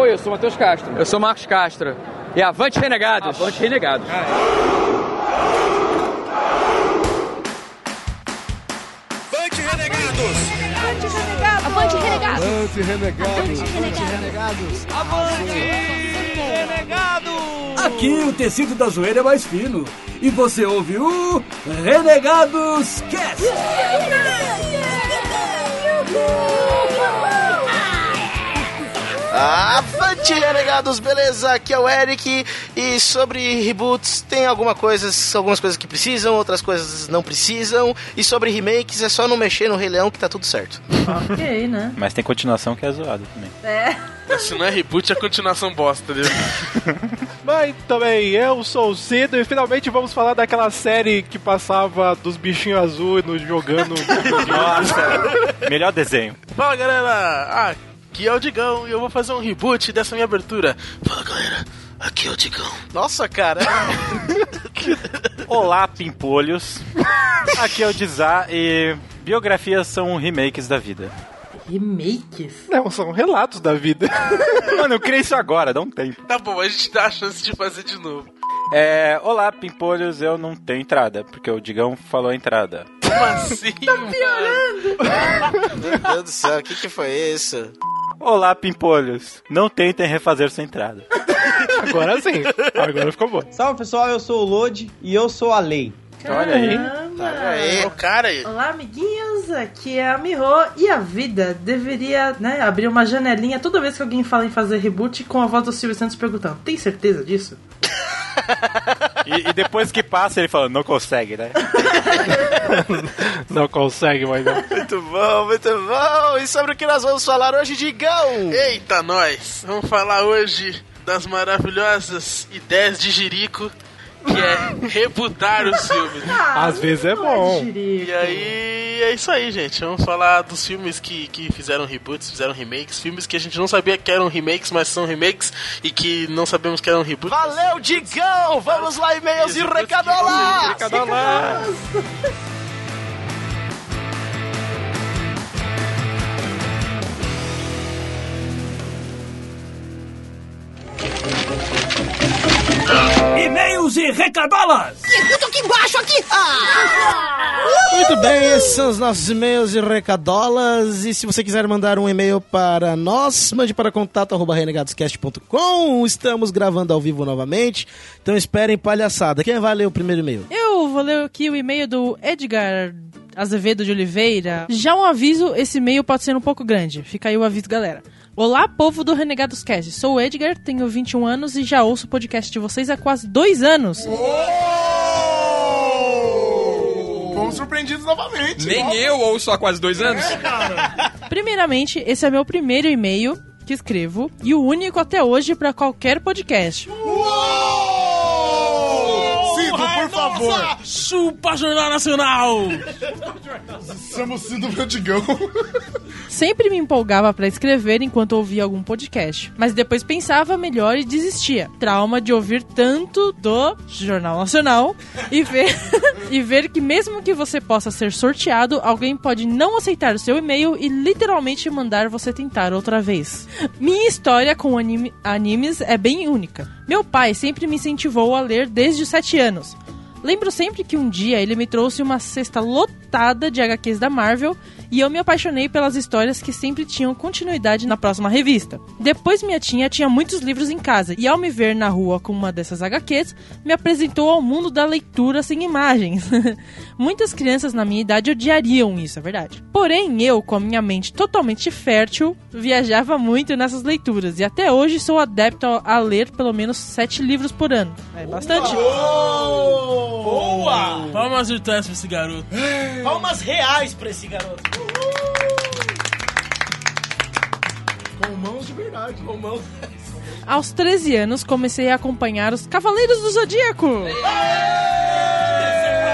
Oi, eu sou o Matheus Castro. Eu sou o Marcos Castro. E avante renegados! Avante renegados. Avante renegados! Avante renegados! Avante renegados! Avante renegados! Aqui o tecido da zoeira é mais fino. E você ouve o Renegados Cast! Avante, renegados, beleza? Aqui é o Eric e sobre reboots tem alguma coisas, algumas coisas que precisam, outras coisas não precisam. E sobre remakes é só não mexer no Rei Leão que tá tudo certo. Ok, né? Mas tem continuação que é zoada também. É. Se não é reboot, é continuação bosta, entendeu? Mas também, eu sou o Cido e finalmente vamos falar daquela série que passava dos bichinhos azuis no jogando. Nossa, melhor desenho. Fala galera, aqui é o Digão e eu vou fazer um reboot dessa minha abertura. Fala galera, aqui é o Digão. Nossa, cara. Olá, pimpolhos. Aqui é o Dizá e biografias são remakes da vida. Remakes? Não, são relatos da vida. Mano, eu criei isso agora, dá um tempo. Tá bom, a gente dá a chance de fazer de novo. É, olá, pimpolhos, eu não tenho entrada, porque o Digão falou a entrada. Como assim? tá piorando! Meu Deus do céu, o que, que foi isso? Olá, pimpolhos, não tentem refazer sua entrada. Agora sim, agora ficou bom. Salve pessoal, eu sou o Lodi e eu sou a Lei. Olha aí. Olha aí. O cara aí. Olá, amiguinhos, aqui é a Miho e a vida deveria, né, abrir uma janelinha toda vez que alguém fala em fazer reboot com a voz do Silvio Santos perguntando: tem certeza disso? E, e depois que passa, ele fala, não consegue, né? Não consegue mais não. Muito bom, muito bom. E sobre o que nós vamos falar hoje, Digão? Eita, nós! Vamos falar hoje das maravilhosas ideias de Jerico, que é rebutar os filmes. Às vezes é bom. E aí é isso aí, gente. Vamos falar dos filmes que, que fizeram reboots, fizeram remakes, filmes que a gente não sabia que eram remakes, mas são remakes e que não sabemos que eram reboots. Valeu, Digão! Vamos lá, e-mails e recadolas! Recadolas! E-mails e recadolas! Escuta aqui embaixo, aqui! Ah! Muito bem, esses são os nossos e-mails e recadolas. E se você quiser mandar um e-mail para nós, mande para contato.renegadoscast.com. Estamos gravando ao vivo novamente, então esperem palhaçada. Quem vai ler o primeiro e-mail? Eu vou ler aqui o e-mail do Edgar Azevedo de Oliveira. Já um aviso, esse e-mail pode ser um pouco grande. Fica aí o aviso, galera. Olá, povo do Renegados Cast. Sou o Edgar, tenho 21 anos e já ouço o podcast de vocês há quase dois anos. Fomos surpreendidos novamente. Nem eu ouço há quase dois anos. Primeiramente, esse é meu primeiro e-mail que escrevo e o único até hoje para qualquer podcast. Por favor. Chupa Jornal Nacional! Somos Cido Prodigão. Sempre me empolgava para escrever enquanto ouvia algum podcast, mas depois pensava melhor e desistia. Trauma de ouvir tanto do Jornal Nacional e ver, e ver que mesmo que você possa ser sorteado, alguém pode não aceitar o seu e-mail e literalmente mandar você tentar outra vez. Minha história com anime- animes é bem única. Meu pai sempre me incentivou a ler desde os 7 anos. Lembro sempre que um dia ele me trouxe uma cesta lotada de HQs da Marvel e eu me apaixonei pelas histórias que sempre tinham continuidade na próxima revista. Depois minha tia tinha muitos livros em casa e ao me ver na rua com uma dessas HQs, me apresentou ao mundo da leitura sem imagens. Muitas crianças na minha idade odiariam isso, é verdade. Porém, eu, com a minha mente totalmente fértil, viajava muito nessas leituras e até hoje sou adepto a ler pelo menos sete livros por ano. É bastante. Boa! Palmas virtuais pra esse garoto. Palmas reais pra esse garoto. Com mãos de verdade. Com mãos. Aos 13 anos, comecei a acompanhar os Cavaleiros do Zodíaco.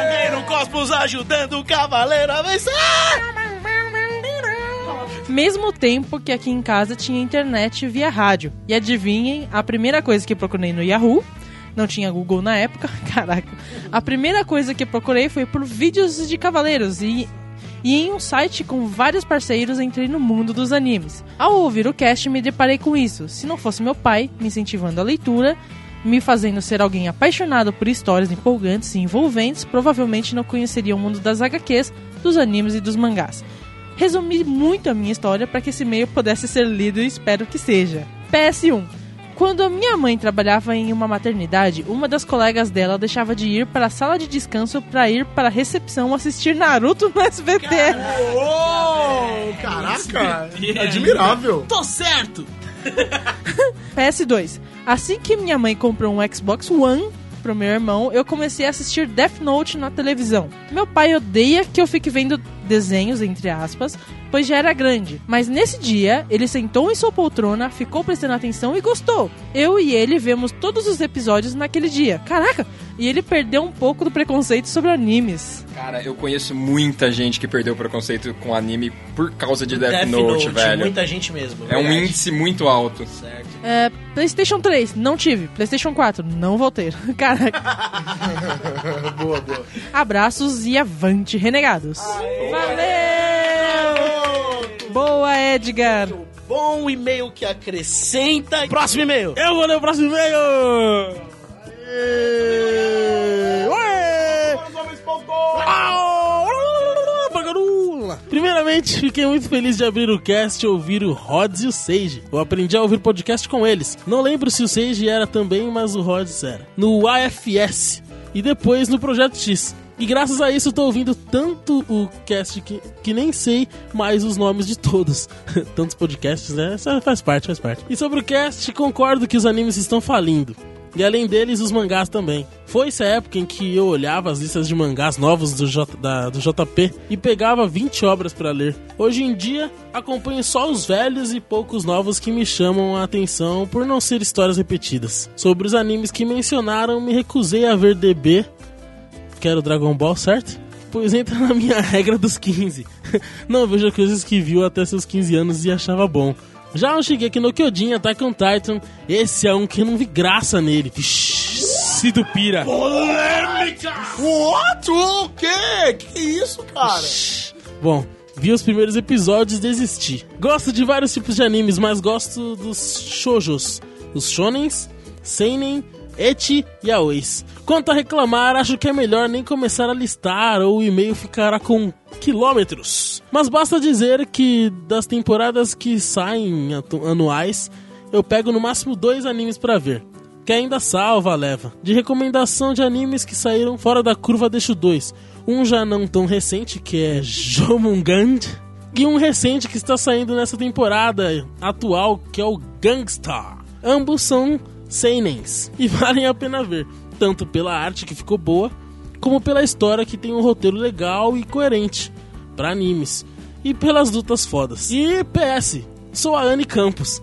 Guerreiro Cosmos ajudando o cavaleiro a vencer! Mesmo tempo que aqui em casa tinha internet via rádio. E adivinhem, a primeira coisa que procurei no Yahoo, não tinha Google na época, caraca. A primeira coisa que procurei foi por vídeos de cavaleiros e e em um site com vários parceiros entrei no mundo dos animes. Ao ouvir o cast, me deparei com isso. Se não fosse meu pai me incentivando a leitura, me fazendo ser alguém apaixonado por histórias empolgantes e envolventes, provavelmente não conheceria o mundo das HQs, dos animes e dos mangás. Resumi muito a minha história para que esse e-mail pudesse ser lido e espero que seja. PS1. Quando a minha mãe trabalhava em uma maternidade, uma das colegas dela deixava de ir para a sala de descanso para ir para a recepção assistir Naruto no SBT. Ô, caraca! Admirável. Tô certo! PS2. Assim que minha mãe comprou um Xbox One pro meu irmão, eu comecei a assistir Death Note na televisão. Meu pai odeia que eu fique vendo desenhos, entre aspas, pois já era grande. Mas nesse dia, ele sentou em sua poltrona, ficou prestando atenção e gostou. Eu e ele vemos todos os episódios naquele dia. Caraca! E ele perdeu um pouco do preconceito sobre animes. Cara, eu conheço muita gente que perdeu o preconceito com anime por causa de Death, Death Note, Note, velho. muita gente mesmo, É um verdade. índice muito alto. Certo. É, PlayStation 3, não tive. PlayStation 4, não vou ter. Caraca. boa, boa. Abraços e avante, renegados. Valeu! Boa, Edgar. Bom e-mail que acrescenta. Próximo e-mail. Eu vou ler o próximo e-mail! Primeiramente, fiquei muito feliz de abrir o cast e ouvir o Rods e o Sage. Eu aprendi a ouvir podcast com eles. Não lembro se o Sage era também, mas o Rods era. No AFS e depois no Projeto X. E graças a isso eu tô ouvindo tanto o cast que, que nem sei mais os nomes de todos. Tantos podcasts, né? Isso faz parte, faz parte. E sobre o cast, concordo que os animes estão falindo. E além deles, os mangás também. Foi essa época em que eu olhava as listas de mangás novos do, J, da- do JP e pegava 20 obras pra ler. Hoje em dia, acompanho só os velhos e poucos novos que me chamam a atenção por não ser histórias repetidas. Sobre os animes que mencionaram, me recusei a ver DB, que era o Dragon Ball, certo? Pois entra na minha regra dos 15. Não vejo coisas que viu até seus 15 anos e achava bom. Já eu cheguei aqui no Kyojin, Attack on Titan, esse é um que eu não vi graça nele. Cido Pira. Polêmica! What? O quê? Que isso, cara? Bom, vi os primeiros episódios e desisti. Gosto de vários tipos de animes, mas gosto dos shoujos, os shonens, seinen, eti e aois. Quanto a reclamar, acho que é melhor nem começar a listar ou o e-mail ficará com quilômetros. Mas basta dizer que das temporadas que saem anuais, eu pego no máximo dois animes pra ver. Que ainda salva a leva. De recomendação de animes que saíram fora da curva, deixo dois. Um já não tão recente, que é Jomungand. E um recente que está saindo nessa temporada atual, que é o Gangstar. Ambos são seinens e valem a pena ver, tanto pela arte que ficou boa, como pela história que tem um roteiro legal e coerente para animes e pelas lutas fodas. E PS, sou a Anne Campos.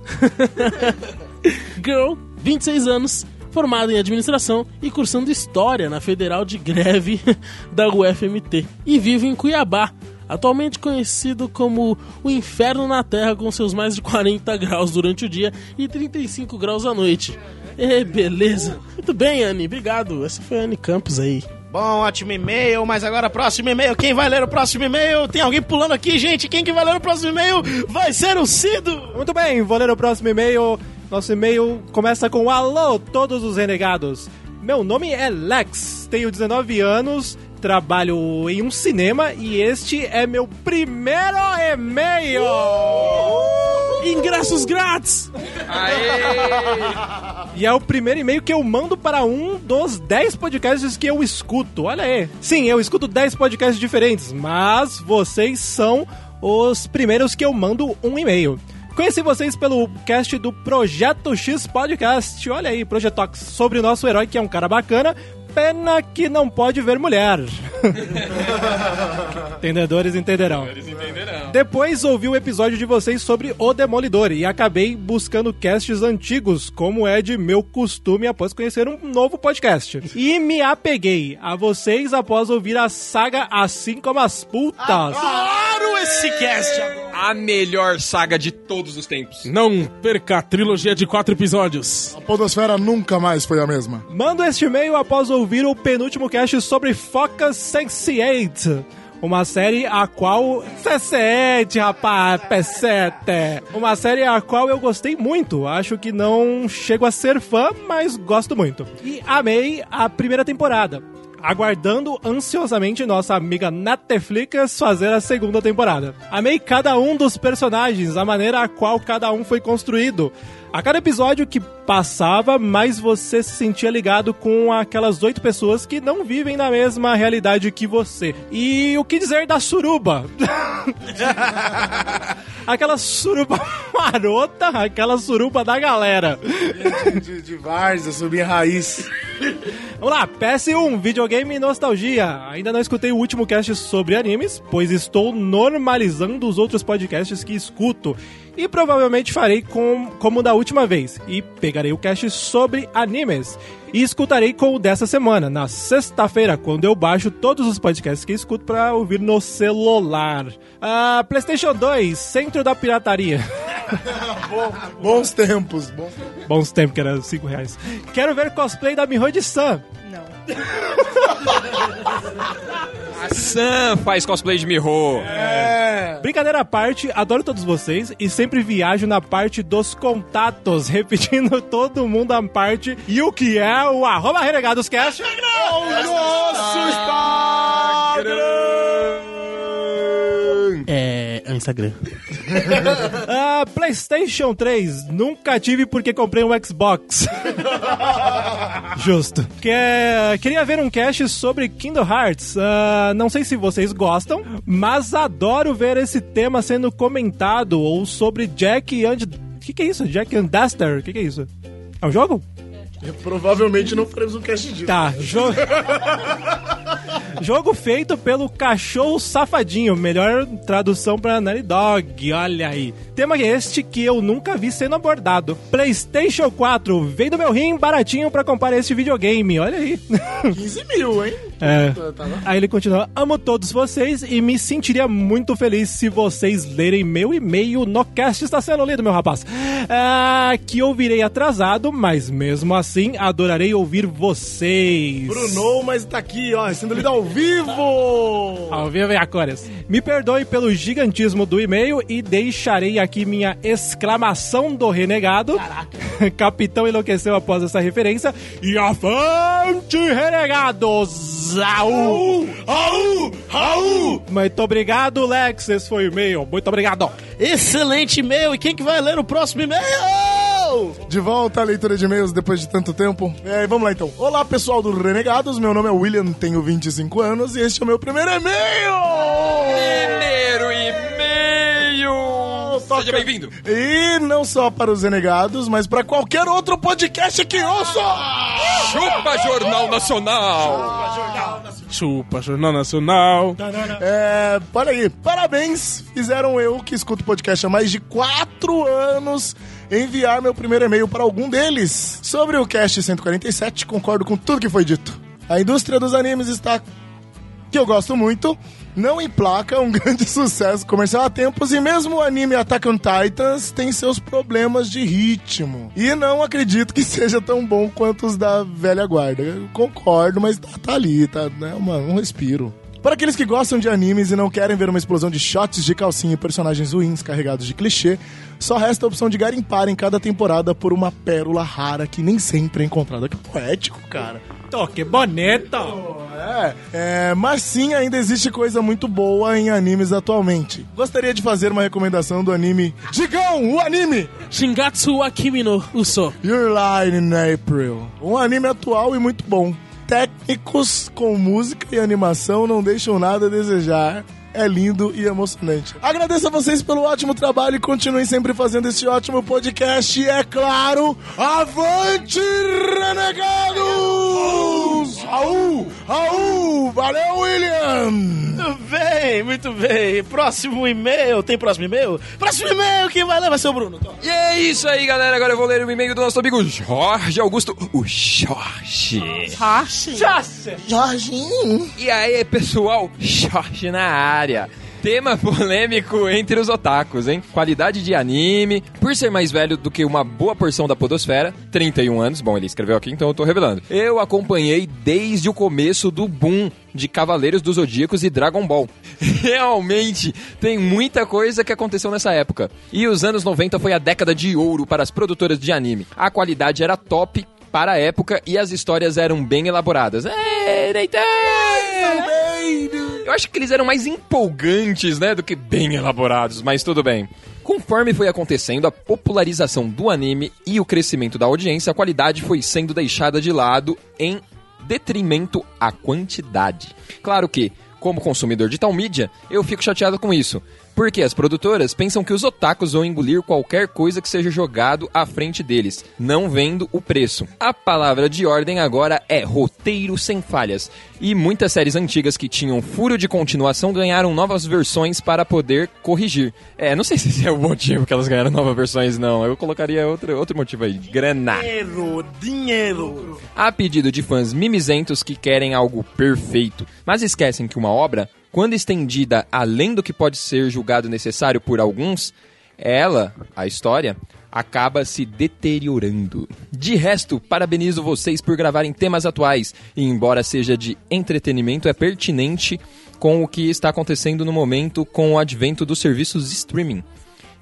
Girl, 26 anos, formada em administração e cursando história na Federal de Greve da UFMT. E vivo em Cuiabá, atualmente conhecido como o inferno na Terra com seus mais de 40 graus durante o dia e 35 graus à noite. É, beleza. Muito bem, Anne, obrigado. Essa foi a Anne Campos aí. Bom, ótimo e-mail, mas agora próximo e-mail. Quem vai ler o próximo e-mail? Tem alguém pulando aqui, gente. Quem que vai ler o próximo e-mail vai ser o Cido. Muito bem, vou ler o próximo e-mail. Nosso e-mail começa com Alô, todos os renegados. Meu nome é Lex, tenho 19 anos, trabalho em um cinema e este é meu primeiro e-mail. Ingressos grátis! E é o primeiro e-mail que eu mando para um dos 10 podcasts que eu escuto. Olha aí. Sim, eu escuto 10 podcasts diferentes, mas vocês são os primeiros que eu mando um e-mail. Conheci vocês pelo cast do Projeto X Podcast. Olha aí, Projetox, sobre o nosso herói que é um cara bacana. Pena que não pode ver mulher. Entendedores entenderão. Depois ouvi o episódio de vocês sobre O Demolidor e acabei buscando casts antigos, como é de meu costume após conhecer um novo podcast. E me apeguei a vocês após ouvir a saga Assim Como as Putas. Claro, esse cast A melhor saga de todos os tempos. Não perca a trilogia de quatro episódios. A podosfera nunca mais foi a mesma. Mando este e-mail após ouvir o penúltimo cast sobre Focus Sense8. Uma série a qual. C7, rapaz, P7. Uma série a qual eu gostei muito. Acho que não chego a ser fã, mas gosto muito. E amei a primeira temporada. Aguardando ansiosamente nossa amiga Netflix fazer a segunda temporada. Amei cada um dos personagens, a maneira a qual cada um foi construído. A cada episódio que passava, mais você se sentia ligado com aquelas oito pessoas que não vivem na mesma realidade que você. E o que dizer da suruba? aquela suruba marota, aquela suruba da galera. De, de, de várzea, subir raiz. Vamos lá, PS1, videogame e nostalgia. Ainda não escutei o último cast sobre animes, pois estou normalizando os outros podcasts que escuto. E provavelmente farei com, como da última vez. E pegarei o cast sobre animes. E escutarei com o dessa semana, na sexta-feira, quando eu baixo todos os podcasts que escuto para ouvir no celular. Ah, PlayStation 2, Centro da Pirataria. Bons tempos, bons Bons tempos, que era 5 reais. Quero ver cosplay da Miho de Sam. A Sam faz cosplay de Miho. É. Brincadeira à parte, adoro todos vocês e sempre viajo na parte dos contatos, repetindo todo mundo a parte e o que é o arroba renegadoscast. Nosso Instagram! É, é o Instagram. Ah, PlayStation 3, nunca tive porque comprei um Xbox. Justo. Que é- queria ver um cast sobre Kingdom Hearts. Ah, não sei se vocês gostam, mas adoro ver esse tema sendo comentado ou sobre Jack and. O que, que é isso? Jack and Daxter? O que, que é isso? É um jogo? Provavelmente não faremos um cast disso. Tá, jogo. Jogo feito pelo Cachorro Safadinho, melhor tradução pra Naughty Dog, olha aí. Tema este que eu nunca vi sendo abordado. PlayStation 4, vem do meu rim baratinho pra comprar este videogame, olha aí. 15 mil, hein? É. Aí ele continua: Amo todos vocês e me sentiria muito feliz se vocês lerem meu e-mail no cast. Está sendo lido, meu rapaz. Ah, que eu virei atrasado, mas mesmo assim adorarei ouvir vocês. Bruno, mas tá aqui, ó, sendo lido ao vivo! Ao vivo e a cores. Me perdoe pelo gigantismo do e-mail e deixarei aqui minha exclamação do renegado. Capitão enlouqueceu após essa referência. E avante, renegados! Au! Au! Au! Muito obrigado, Lex. Esse foi o e-mail. Muito obrigado. Excelente e-mail. E quem que vai ler o próximo e-mail? De volta à leitura de e-mails depois de tanto tempo. É, vamos lá então. Olá, pessoal do Renegados. Meu nome é William, tenho 25 anos e este é o meu primeiro e-mail! Primeiro e-mail! Seja bem-vindo! E não só para os Renegados, mas para qualquer outro podcast que ouça! Chupa Jornal Nacional! Chupa, Jornal Nacional. É, olha aí, parabéns! Fizeram eu, que escuto podcast há mais de 4 anos, enviar meu primeiro e-mail para algum deles. Sobre o cast 147, concordo com tudo que foi dito. A indústria dos animes está que eu gosto muito, não emplaca um grande sucesso comercial há tempos e mesmo o anime Attack on Titans tem seus problemas de ritmo. E não acredito que seja tão bom quanto os da velha guarda. Eu concordo, mas tá, tá ali, tá, né, uma, um respiro. Para aqueles que gostam de animes e não querem ver uma explosão de shots de calcinha e personagens ruins carregados de clichê, só resta a opção de garimpar em cada temporada por uma pérola rara que nem sempre é encontrada. Que poético, cara. Oh, que bonito! É, é, mas sim, ainda existe coisa muito boa em animes atualmente. Gostaria de fazer uma recomendação do anime Digão, o anime! Shingatsu wa Kimi no Uso. Your Line in April. Um anime atual e muito bom. Técnicos com música e animação não deixam nada a desejar. É lindo e emocionante. Agradeço a vocês pelo ótimo trabalho e continuem sempre fazendo esse ótimo podcast. E é claro, avante renegados! Raul! Raul! Valeu, William! Muito bem, muito bem. Próximo e-mail. Tem próximo e-mail? Próximo e-mail, quem vai ler vai ser o Bruno. E é isso aí, galera. Agora eu vou ler o e-mail do nosso amigo Jorge Augusto, o Jorge. Rache. Jorginho. E aí, pessoal, Jorge na área. Tema polêmico entre os otakus, hein? Qualidade de anime. Por ser mais velho do que uma boa porção da podosfera, 31 anos, bom, ele escreveu aqui, então eu tô revelando. Eu acompanhei desde o começo do boom de Cavaleiros dos Zodíacos e Dragon Ball. Realmente, tem muita coisa que aconteceu nessa época. E os anos 90 foi a década de ouro para as produtoras de anime. A qualidade era top para a época e as histórias eram bem elaboradas. É, Neitan! Eu acho que eles eram mais empolgantes, né, do que bem elaborados, mas tudo bem. Conforme foi acontecendo a popularização do anime e o crescimento da audiência, a qualidade foi sendo deixada de lado em detrimento à quantidade. Claro que, como consumidor de tal mídia, eu fico chateado com isso. Porque as produtoras pensam que os otakus vão engolir qualquer coisa que seja jogado à frente deles, não vendo o preço. A palavra de ordem agora é roteiro sem falhas. E muitas séries antigas que tinham furo de continuação ganharam novas versões para poder corrigir. É, não sei se esse é o motivo que elas ganharam novas versões, não. Eu colocaria outro, outro motivo aí: grana. Dinheiro, dinheiro. A pedido de fãs mimizentos que querem algo perfeito, mas esquecem que uma obra, quando estendida além do que pode ser julgado necessário por alguns, ela, a história, acaba se deteriorando. De resto, parabenizo vocês por gravarem temas atuais, e embora seja de entretenimento, é pertinente com o que está acontecendo no momento com o advento dos serviços streaming.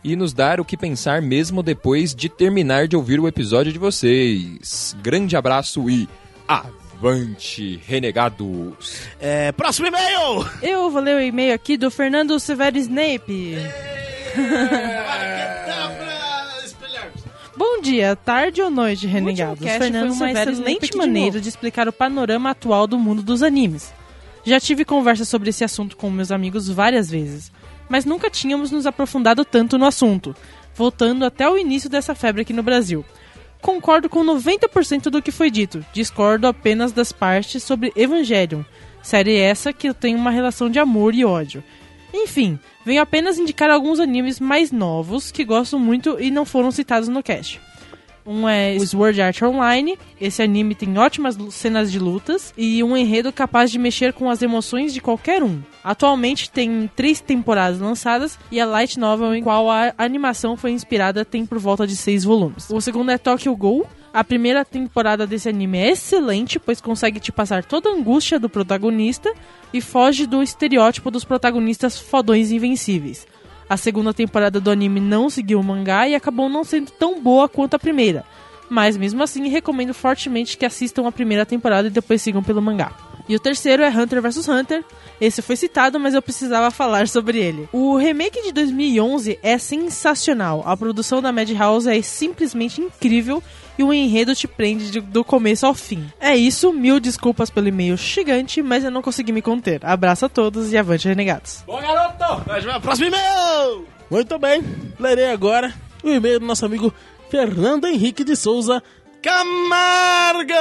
E nos dar o que pensar mesmo depois de terminar de ouvir o episódio de vocês. Grande abraço e avante, renegados! É, próximo e-mail! Eu vou ler o e-mail aqui do Fernando Severo Snape. Bom dia, tarde ou noite, renegados. cast Fernando foi uma Severo excelente Snape de maneira maneira de explicar o panorama atual do mundo dos animes. Já tive conversa sobre esse assunto com meus amigos várias vezes, mas nunca tínhamos nos aprofundado tanto no assunto, voltando até o início dessa febre aqui no Brasil. Concordo com 90% do que foi dito, discordo apenas das partes sobre Evangelion, série essa que eu tenho uma relação de amor e ódio. Enfim, venho apenas indicar alguns animes mais novos que gosto muito e não foram citados no cast. Um é o Sword Art Online. Esse anime tem ótimas cenas de lutas e um enredo capaz de mexer com as emoções de qualquer um. Atualmente tem três temporadas lançadas e a light novel em qual a animação foi inspirada tem por volta de seis volumes. O segundo é Tokyo Ghoul. A primeira temporada desse anime é excelente, pois consegue te passar toda a angústia do protagonista e foge do estereótipo dos protagonistas fodões invencíveis. A segunda temporada do anime não seguiu o mangá e acabou não sendo tão boa quanto a primeira. Mas mesmo assim, recomendo fortemente que assistam a primeira temporada e depois sigam pelo mangá. E o terceiro é Hunter vs Hunter. Esse foi citado, mas eu precisava falar sobre ele. O remake de 2011 é sensacional. A produção da Madhouse é simplesmente incrível e o enredo te prende de- do começo ao fim. É isso, mil desculpas pelo e-mail gigante, mas eu não consegui me conter. Abraço a todos e avante renegados. Bom, garoto! Próximo e-mail! Muito bem, lerei agora o e-mail do nosso amigo Fernando Henrique de Souza Camargo!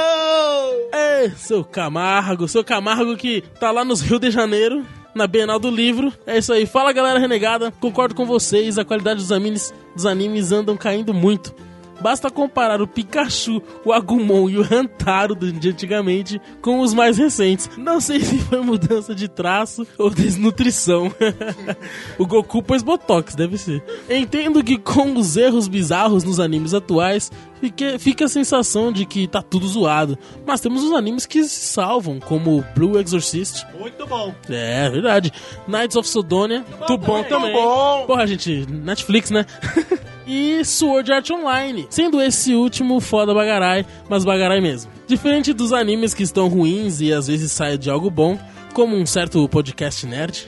É, seu Camargo, seu Camargo que tá lá nos Rio de Janeiro, na Bienal do Livro. É isso aí, fala galera renegada, concordo com vocês, a qualidade dos animes, dos animes andam caindo muito. Basta comparar o Pikachu, o Agumon e o Hantaro do- de antigamente com os mais recentes. Não sei se foi mudança de traço ou desnutrição. o Goku pôs Botox, deve ser. Entendo que com os erros bizarros nos animes atuais, fica, a sensação de que tá tudo zoado. Mas temos os animes que se salvam, como Blue Exorcist. Muito bom. É, verdade. Knights of Sodonia, muito bom também. bom. Porra, gente, Netflix, né? e Sword Art Online, sendo esse último foda bagarai, mas bagarai mesmo. Diferente dos animes que estão ruins e às vezes saem de algo bom, como um certo podcast nerd,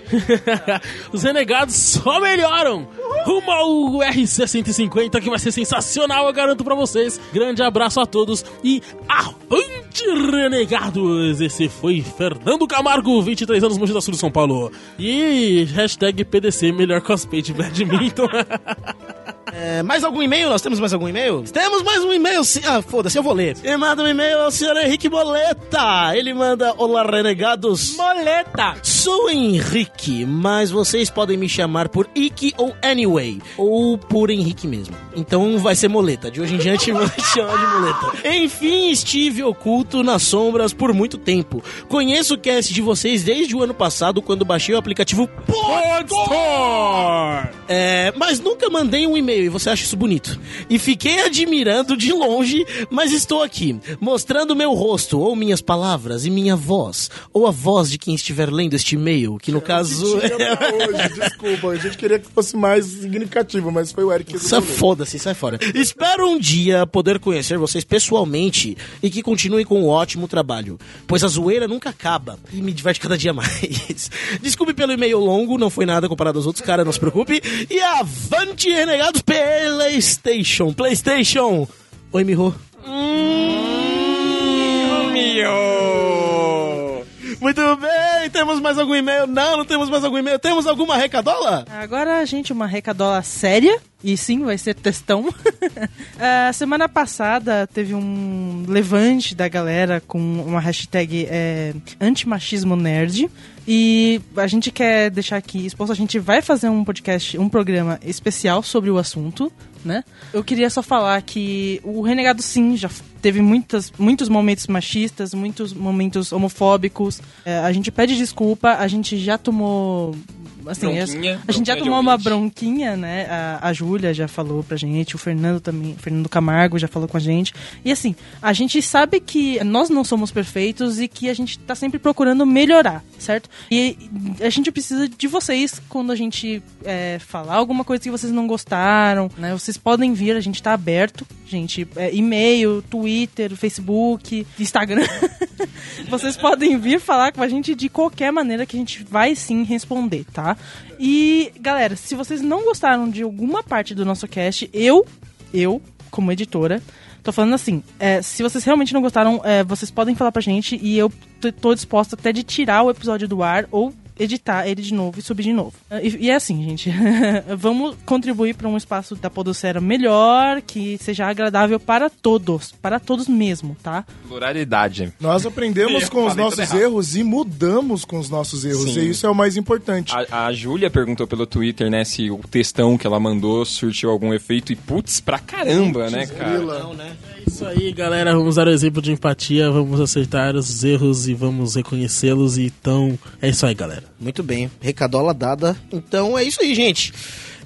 os renegados só melhoram! Rumo ao RC 150 que vai ser sensacional, eu garanto pra vocês. Grande abraço a todos e avante renegados! Esse foi Fernando Camargo, 23 anos, Mogi da Sul de São Paulo. E hashtag PDC, melhor cosplay de badminton. É, mais algum e-mail? Nós temos mais algum e-mail? Temos mais um e-mail, sim. Ah, foda-se, eu vou ler. Ele manda um e-mail ao senhor Henrique Boleta. Ele manda: Olá, renegados. Moleta! Sou Henrique, mas vocês podem me chamar por Ike ou Anyway, ou por Henrique mesmo. Então vai ser moleta. De hoje em diante vou te chamar de moleta. Enfim, estive oculto nas sombras por muito tempo. Conheço o cast de vocês desde o ano passado, quando baixei o aplicativo Podstore. É, mas nunca mandei um e-mail e você acha isso bonito. E fiquei admirando de longe, mas estou aqui, mostrando meu rosto, ou minhas palavras, e minha voz, ou a voz de quem estiver lendo este e-mail, que no caso. Pra hoje, desculpa. A gente queria que fosse mais significativo, mas foi o Eric que Sai foda-se, sai fora. Espero um dia poder conhecer vocês pessoalmente e que continuem com um ótimo trabalho, pois a zoeira nunca acaba e me diverte cada dia mais. Desculpe pelo e-mail longo, não foi nada comparado aos outros, cara, não se preocupe. E avante, renegados PlayStation, PlayStation. Oi, Miho. Muito bem, temos mais algum e-mail? Não, não temos mais algum e-mail. Temos alguma recadola? Agora, gente, uma recadola séria. E sim, vai ser textão. A semana passada teve um levante da galera com uma hashtag é, antimachismo nerd. E a gente quer deixar aqui exposto, a gente vai fazer um podcast, um programa especial sobre o assunto, né? Eu queria só falar que o Renegado sim já teve muitas, muitos momentos machistas, muitos momentos homofóbicos. É, a gente pede desculpa, a gente já tomou assim, a, gente já tomou uma bronquinha, né? A, a Júlia já falou pra gente, o Fernando também, o Fernando Camargo já falou com a gente. E assim, a gente sabe que nós não somos perfeitos e que a gente tá sempre procurando melhorar, certo? E a gente precisa de vocês quando a gente é, falar alguma coisa que vocês não gostaram, né? Vocês podem vir, a gente tá aberto, gente, é, e-mail, Twitter, Facebook, Instagram. vocês podem vir falar com a gente de qualquer maneira que a gente vai sim responder, tá? E, galera, se vocês não gostaram de alguma parte do nosso cast, eu, eu, como editora, tô falando assim, é, se vocês realmente não gostaram, é, vocês podem falar pra gente e eu tô disposta até de tirar o episódio do ar ou editar ele de novo e subir de novo. E, e é assim, gente. Vamos contribuir para um espaço da podosfera melhor, que seja agradável para todos, para todos mesmo, tá? Pluralidade. Nós aprendemos Eu com os nossos erros e mudamos com os nossos erros. Sim. E isso é o mais importante. A, a Júlia perguntou pelo Twitter, né, se o textão que ela mandou surtiu algum efeito e putz, pra caramba, né, cara? Isso aí, galera. Vamos dar o exemplo de empatia, vamos aceitar os erros e vamos reconhecê-los. Então, é isso aí, galera. Muito bem, recadola dada. Então é isso aí, gente.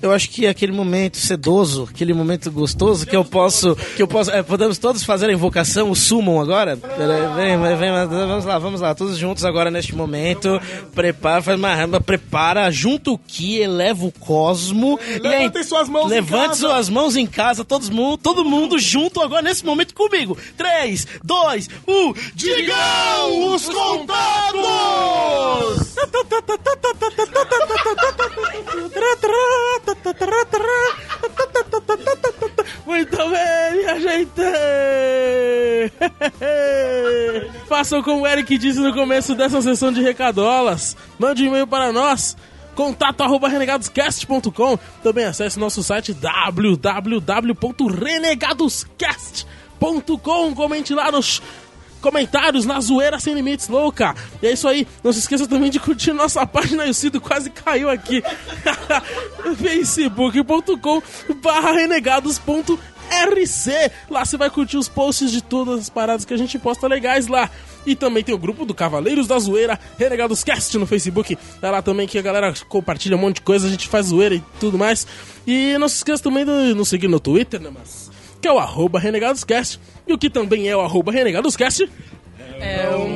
Eu acho que aquele momento sedoso, aquele momento gostoso que eu posso, que eu posso, é, podemos todos fazer a invocação, o summon agora. Peraí, Vem, vem, vem, vamos lá, vamos lá, todos juntos agora neste momento. Prepara, faz uma ramba, prepara, junta o ki, eleva o cosmo. Levantem suas mãos em Levante casa. suas mãos em casa, todos mundo, todo mundo junto agora nesse momento comigo. 3, 2, 1, digam os contados! Muito bem, minha gente! Façam como o Eric disse no começo dessa sessão de recadolas. Mande um e-mail para nós. Contato arroba renegadoscast.com Também acesse nosso site www.renegadoscast.com Comente lá nos comentários na zoeira sem limites louca. E é isso aí. Não se esqueça também de curtir nossa página. E o Cido quase caiu aqui. facebook.com barra renegados.rc Lá você vai curtir os posts de todas as paradas que a gente posta legais lá. E também tem o grupo do Cavaleiros da Zoeira, Renegados Cast no Facebook. Tá lá também que a galera compartilha um monte de coisa, a gente faz zoeira e tudo mais. E não se esqueça também de nos seguir no Twitter, né, mas que é o arroba RenegadosCast. E o que também é o arroba RenegadosCast É o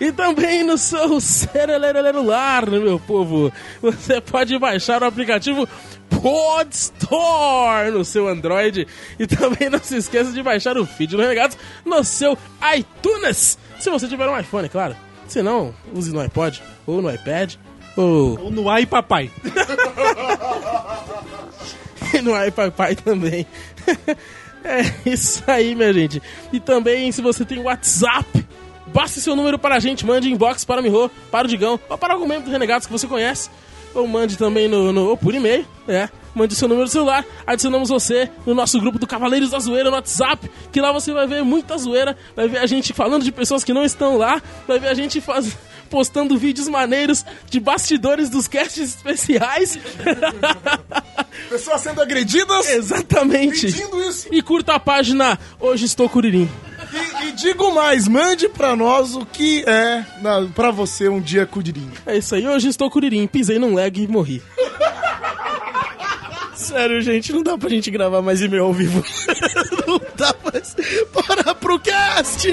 E também no seu celular, meu povo, você pode baixar o aplicativo Podstore no seu Android. E também não se esqueça de baixar o feed do Renegados no seu iTunes. Se você tiver um iPhone, é claro. Se não, use no iPod ou no iPad ou... Ou no ai papai. e no iPapai também. É isso aí, minha gente. E também, se você tem WhatsApp, basta seu número para a gente, mande inbox para o Miho, para o Digão, ou para algum membro do Renegados que você conhece, ou mande também no, no ou por e-mail, é. Mande seu número de celular, adicionamos você no nosso grupo do Cavaleiros da Zoeira no WhatsApp, que lá você vai ver muita zoeira, vai ver a gente falando de pessoas que não estão lá, vai ver a gente faz, postando vídeos maneiros de bastidores dos casts especiais. Pessoas sendo agredidas. Exatamente. Pedindo isso. E curta a página Hoje Estou Curirim. E, e digo mais, mande pra nós o que é na, pra você um dia Curirim. É isso aí, hoje estou Curirim, pisei num leg e morri. Sério, gente, não dá pra gente gravar mais e-mail ao vivo. não dá mais. Bora pro cast!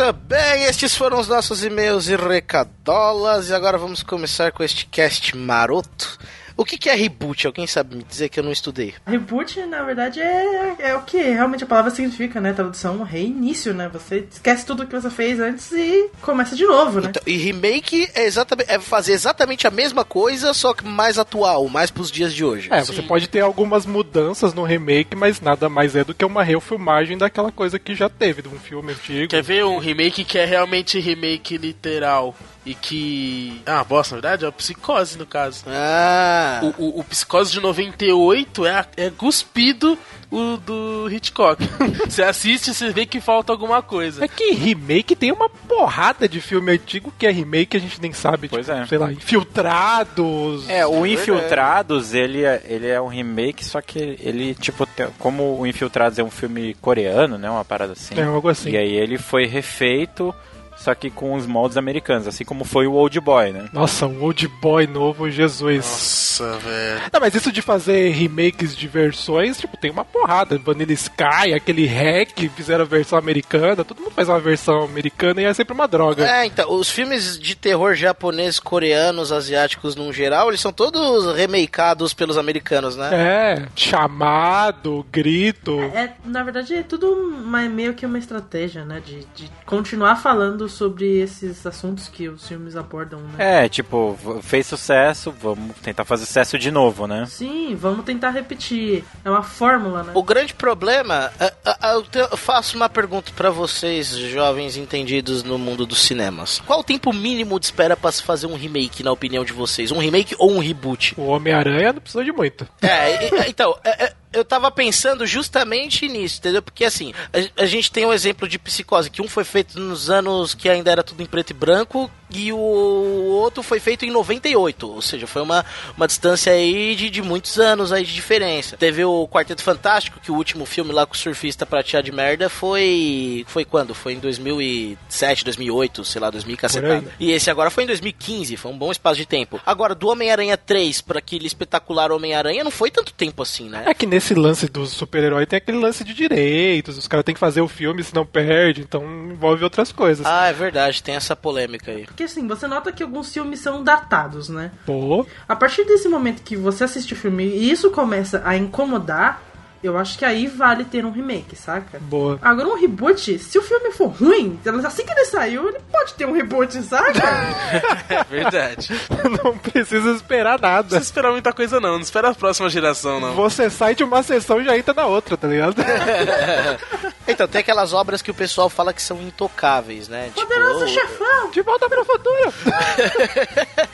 Muito bem, estes foram os nossos e-mails e recadolas. E agora vamos começar com este cast maroto. O que, que é reboot? Alguém sabe me dizer que eu não estudei? Reboot, na verdade, é, é o que realmente a palavra significa, né? Tradução, reinício, né? Você esquece tudo que você fez antes e começa de novo, né? Então, e remake é, exatamente, é fazer exatamente a mesma coisa, só que mais atual, mais pros dias de hoje. É, você pode ter algumas mudanças no remake, mas nada mais é do que uma refilmagem daquela coisa que já teve, de um filme antigo. Quer ver um remake que é realmente remake literal? E que. Ah, bosta, na verdade, é o Psicose, no caso. Ah! O, o, o Psicose de 98 é, a- é cuspido o do Hitchcock. você assiste, você vê que falta alguma coisa. É que remake tem uma porrada de filme antigo que é remake, a gente nem sabe, Pois tipo, é. sei lá, Infiltrados. É, o Infiltrados, ele é, ele é um remake, só que ele, tipo, como o Infiltrados é um filme coreano, né? Uma parada assim. É, algo assim. E aí ele foi refeito, só que com os moldes americanos, assim como foi o Old Boy, né? Nossa, um old boy novo, Jesus. Nossa, velho. Não, mas isso de fazer remakes de versões, tipo, tem uma porrada. Vanilla Sky, aquele hack, fizeram a versão americana, todo mundo faz uma versão americana e é sempre uma droga. É, então, os filmes de terror japoneses, coreanos, asiáticos num geral, eles são todos remakeados pelos americanos, né? É, chamado, grito. É, na verdade, é tudo uma- meio que uma estratégia, né? De, de continuar falando sobre esses assuntos que os filmes abordam, né? É, tipo, fez sucesso, vamos tentar fazer sucesso de novo, né? Sim, vamos tentar repetir. É uma fórmula, né? O grande problema, é- é- eu te- eu faço uma pergunta pra vocês, jovens entendidos no mundo dos cinemas. Qual o tempo mínimo de espera pra se fazer um remake, na opinião de vocês? Um remake ou um reboot? O Homem-Aranha não precisa de muito. É, então, é- é, eu tava pensando justamente nisso, entendeu? Porque assim, a, a gente tem o exemplo de Psicose, que um foi feito nos anos que ainda era tudo em preto e branco, e o outro foi feito em 98, ou seja, foi uma, uma distância aí de, de muitos anos aí de diferença. Teve o Quarteto Fantástico, que o último filme lá com o surfista prateado de merda foi... foi quando? Foi em 2007, 2008, sei lá, 2000 e cacetada. E esse agora foi em 2015, foi um bom espaço de tempo. Agora, do Homem-Aranha 3 para aquele espetacular Homem-Aranha, não foi tanto tempo assim, né? É que nesse lance dos super-heróis tem aquele lance de direitos, os caras têm que fazer o filme senão perde, então envolve outras coisas. Ah, é verdade, tem essa polêmica aí. Porque assim, você nota que alguns filmes são datados, né? Pô, A partir desse momento que você assiste o filme e isso começa a incomodar, eu acho que aí vale ter um remake, saca? boa. Agora um reboot, se o filme for ruim, assim que ele saiu, ele pode ter um reboot, saca? É verdade. não precisa esperar Não nada. precisa esperar muita coisa, não. Não espera a próxima geração, não. Você sai de uma sessão e já entra na outra, tá ligado? Então, tem aquelas obras que o pessoal fala que são intocáveis, né? Poderoso o- chefão! De volta para o futuro.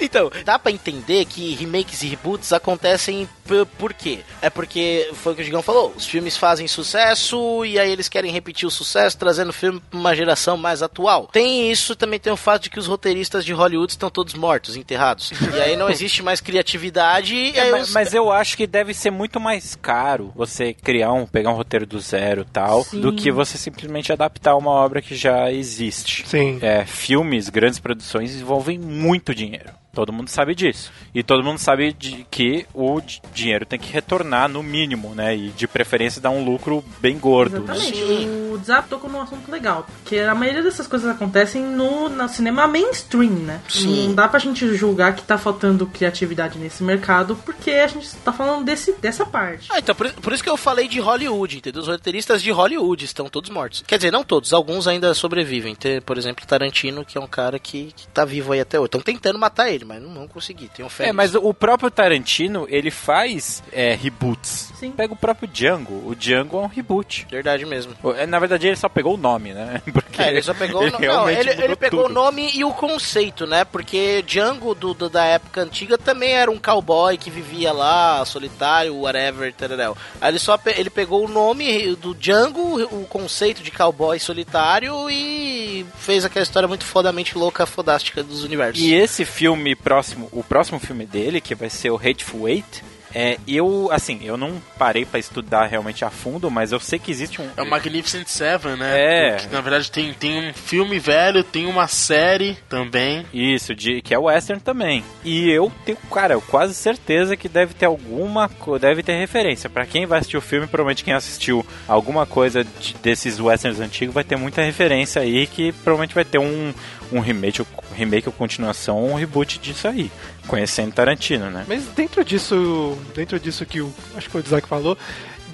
então, dá pra entender que remakes e reboots acontecem por quê? É porque, foi o que o Digão falou, os filmes fazem sucesso e aí eles querem repetir o sucesso, trazendo o filme pra uma geração mais atual. Tem isso, também tem o fato de que os roteiristas de Hollywood estão todos mortos, enterrados. E aí não existe mais criatividade e aí É, mas, os- mas eu acho que deve ser muito mais caro você criar um, pegar um roteiro do zero e tal, Sim. do que você simplesmente adaptar uma obra que já existe. Sim. É, filmes, grandes produções envolvem muito dinheiro. Todo mundo sabe disso. E todo mundo sabe de que o di- dinheiro tem que retornar no mínimo, né? E de preferência dar um lucro bem gordo. né? Exatamente. O Zap tocou num assunto legal, porque a maioria dessas coisas acontecem no, no cinema mainstream, né? Sim. Não dá pra gente julgar que tá faltando criatividade nesse mercado, porque a gente tá falando desse, dessa parte. Ah, então por, por isso que eu falei de Hollywood, entendeu? Os roteiristas de Hollywood estão todos mortos. Quer dizer, não todos, alguns ainda sobrevivem. Tem, por exemplo, Tarantino, que é um cara que, que tá vivo aí até hoje. Estão tentando matar ele, mas não vão conseguir. Tem um fé. É, mas o próprio Tarantino, ele faz é, reboots. Sim. Pega o próprio Django. O Django é um reboot. Verdade mesmo. É, Na verdade, ele só pegou o nome, né? Porque É, ele só pegou o nome. Não, ele, ele pegou tudo. o nome e o conceito, né? Porque Django do, do- da época antiga também era um cowboy que vivia lá, solitário, whatever, tararel. Aí ele só pe- ele pegou o nome do Django, o conceito de cowboy solitário e fez aquela história muito fodamente louca, fodástica dos universos. E esse filme próximo, o próximo filme dele, que vai ser o Hateful Eight, é, eu, assim, eu não parei pra estudar realmente a fundo, mas eu sei que existe um... É o Magnificent Seven, né? É. Que, na verdade tem, tem um filme velho, tem uma série também. Isso, de, que é o western também. E eu tenho, cara, eu quase certeza que deve ter alguma, deve ter referência. Pra quem vai assistir o filme, provavelmente quem assistiu alguma coisa de- desses westerns antigos vai ter muita referência aí que provavelmente vai ter um, um remake, ou- remake ou continuação, ou um reboot disso aí, conhecendo Tarantino, né? Mas dentro disso, dentro disso que o acho que o Isaac falou,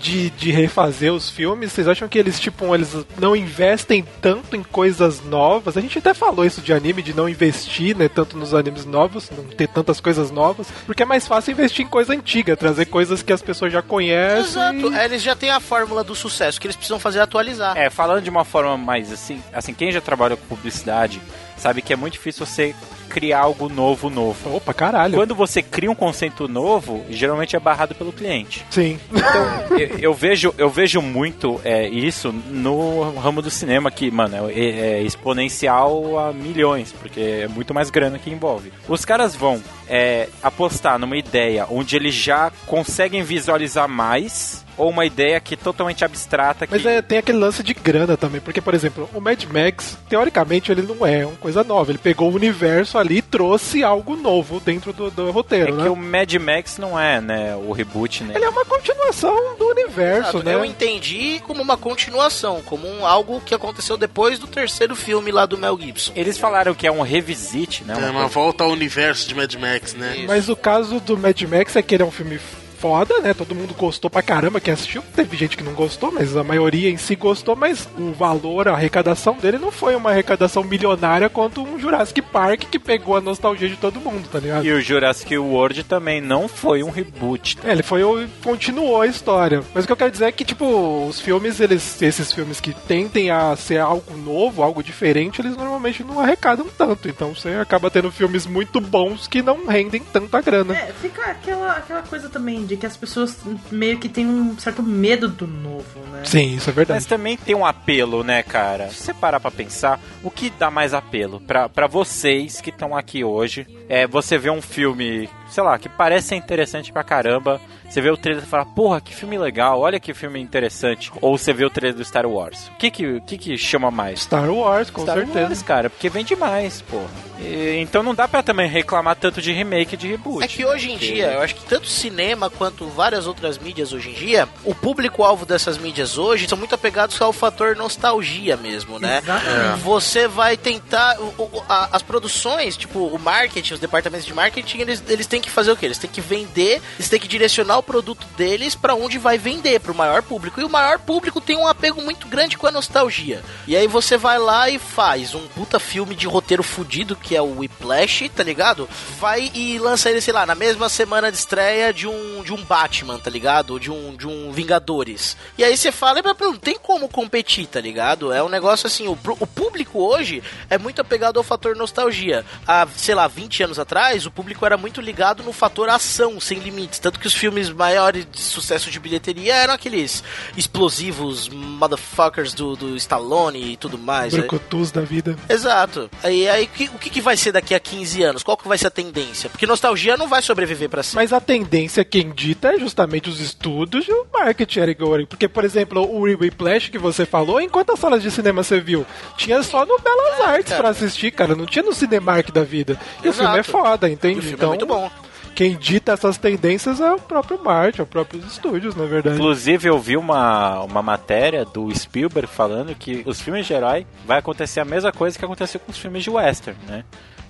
de, de refazer os filmes, vocês acham que eles tipo eles não investem tanto em coisas novas? A gente até falou isso de anime de não investir, né, tanto nos animes novos, não ter tantas coisas novas, porque é mais fácil investir em coisa antiga, trazer coisas que as pessoas já conhecem. Exato, é, eles já têm a fórmula do sucesso, que eles precisam fazer atualizar. É, falando de uma forma mais assim, assim, quem já trabalha com publicidade sabe que é muito difícil você criar algo novo, novo. Opa, caralho. Quando você cria um conceito novo, geralmente é barrado pelo cliente. Sim. Então, eu, eu vejo, eu vejo muito é, isso no ramo do cinema, que, mano, é, é exponencial a milhões, porque é muito mais grana que envolve. Os caras vão é, apostar numa ideia onde eles já conseguem visualizar mais, ou uma ideia que é totalmente abstrata. Que... Mas é, tem aquele lance de grana também, porque, por exemplo, o Mad Max, teoricamente, ele não é uma coisa nova. Ele pegou o universo ali e trouxe algo novo dentro do, do É roteiro, né? que o Mad Max não é, né, o reboot, né? Ele é uma continuação do universo, Exato, né? Eu entendi como uma continuação, como um, algo que aconteceu depois do terceiro filme lá do Mel Gibson. Eles falaram que é um revisite, né? É uma volta ao universo de Mad Max, né? Mas o caso do Mad Max é que ele é um filme foda, né? Todo mundo gostou pra caramba quem assistiu. Teve gente que não gostou, mas a maioria em si gostou. Mas o valor, a arrecadação dele não foi uma arrecadação milionária quanto um Jurassic Park que pegou a nostalgia de todo mundo, tá ligado? E o Jurassic World também não foi um reboot. É, ele foi o- continuou a história. Mas o que eu quero dizer é que, tipo, os filmes, eles. Esses filmes que tentem a ser algo novo, algo diferente, eles normalmente não arrecadam tanto. Então você acaba tendo filmes muito bons que não rendem tanta grana. É, fica aquela, aquela coisa também de que as pessoas meio que têm um certo medo do novo, né? Sim, isso é verdade. Mas também tem um apelo, né, cara? Se você parar pra pensar, o que dá mais apelo pra, pra vocês que estão aqui hoje é você ver um filme, sei lá, que parece ser interessante pra caramba. Você vê o trailer e fala, porra, que filme legal, olha que filme interessante. Ou você vê o trailer do Star Wars. O que que, o que, que chama mais? Star Wars, com Star certeza. Wars, cara, porque vende mais, porra. E- então não dá pra também reclamar tanto de remake e de reboot. É que hoje em Porque- dia, eu acho que tanto cinema quanto várias outras mídias hoje em dia, o público-alvo dessas mídias hoje são muito apegados ao fator nostalgia mesmo, né? Exatamente. Você vai tentar. o- o- a- as produções, tipo, o marketing, os departamentos de marketing, eles, eles têm que fazer o quê? Eles têm que vender, eles têm que direcionar o produto deles pra onde vai vender, pro maior público. E o maior público tem um apego muito grande com a nostalgia. E aí você vai lá e faz um puta filme de roteiro fudido, que é o Whiplash, tá ligado? Vai e lança ele, sei lá, na mesma semana de estreia de um, de um Batman, tá ligado? Ou de um, de um Vingadores. E aí você fala, "Mas, não tem como competir, tá ligado? É um negócio assim, o, o público hoje é muito apegado ao fator nostalgia. Há, sei lá, 20 anos atrás, o público era muito ligado no fator ação, sem limites. Tanto que os filmes maiores de sucesso de bilheteria eram aqueles explosivos motherfuckers do, do Stallone e tudo mais. né? Brucutus da vida. Exato. Aí, aí o que, que vai ser daqui a 15 anos? Qual que vai ser a tendência? Porque nostalgia não vai sobreviver pra sempre. Mas a tendência, quem dita, é justamente os estudos e o marketing, Eric Goring. Porque, por exemplo, o Whiplash que você falou, em quantas salas de cinema você viu? Tinha só no Belas Artes cara. pra assistir, cara. Não tinha no Cinemark da vida. E o Exato. filme é foda, entende? O filme é então, muito bom. quem dita essas tendências é o próprio Martin, é o próprios estúdios, na verdade. Inclusive, eu vi uma, uma matéria do Spielberg falando que os filmes de herói vai acontecer a mesma coisa que aconteceu com os filmes de western, né?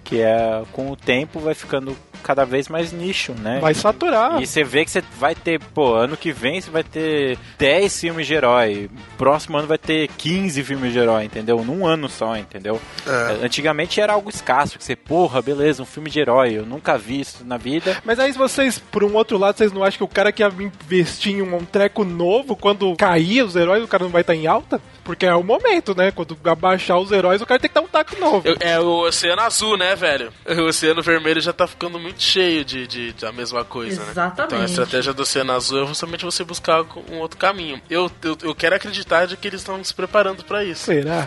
Que é, com o tempo, vai ficando cada vez mais nicho, né? Vai saturar. E você vê que você vai ter, pô, ano que vem você vai ter 10 filmes de herói, próximo ano vai ter 15 filmes de herói, entendeu? Num ano só, entendeu? É. Antigamente era algo escasso, que você, porra, beleza, um filme de herói, eu nunca vi isso na vida. Mas aí vocês, por um outro lado, vocês não acham que o cara que ia investir em um treco novo, quando cair os heróis, o cara não vai estar em alta? Porque é o momento, né? Quando abaixar os heróis, o cara tem que dar um taco novo. Eu- É o oceano azul, né, velho? O oceano vermelho já tá ficando muito cheio de, de, da mesma coisa, né? Exatamente. Então a estratégia do oceano azul é justamente você buscar um outro caminho. Eu, eu, eu quero acreditar de que eles estão se preparando pra isso. Será?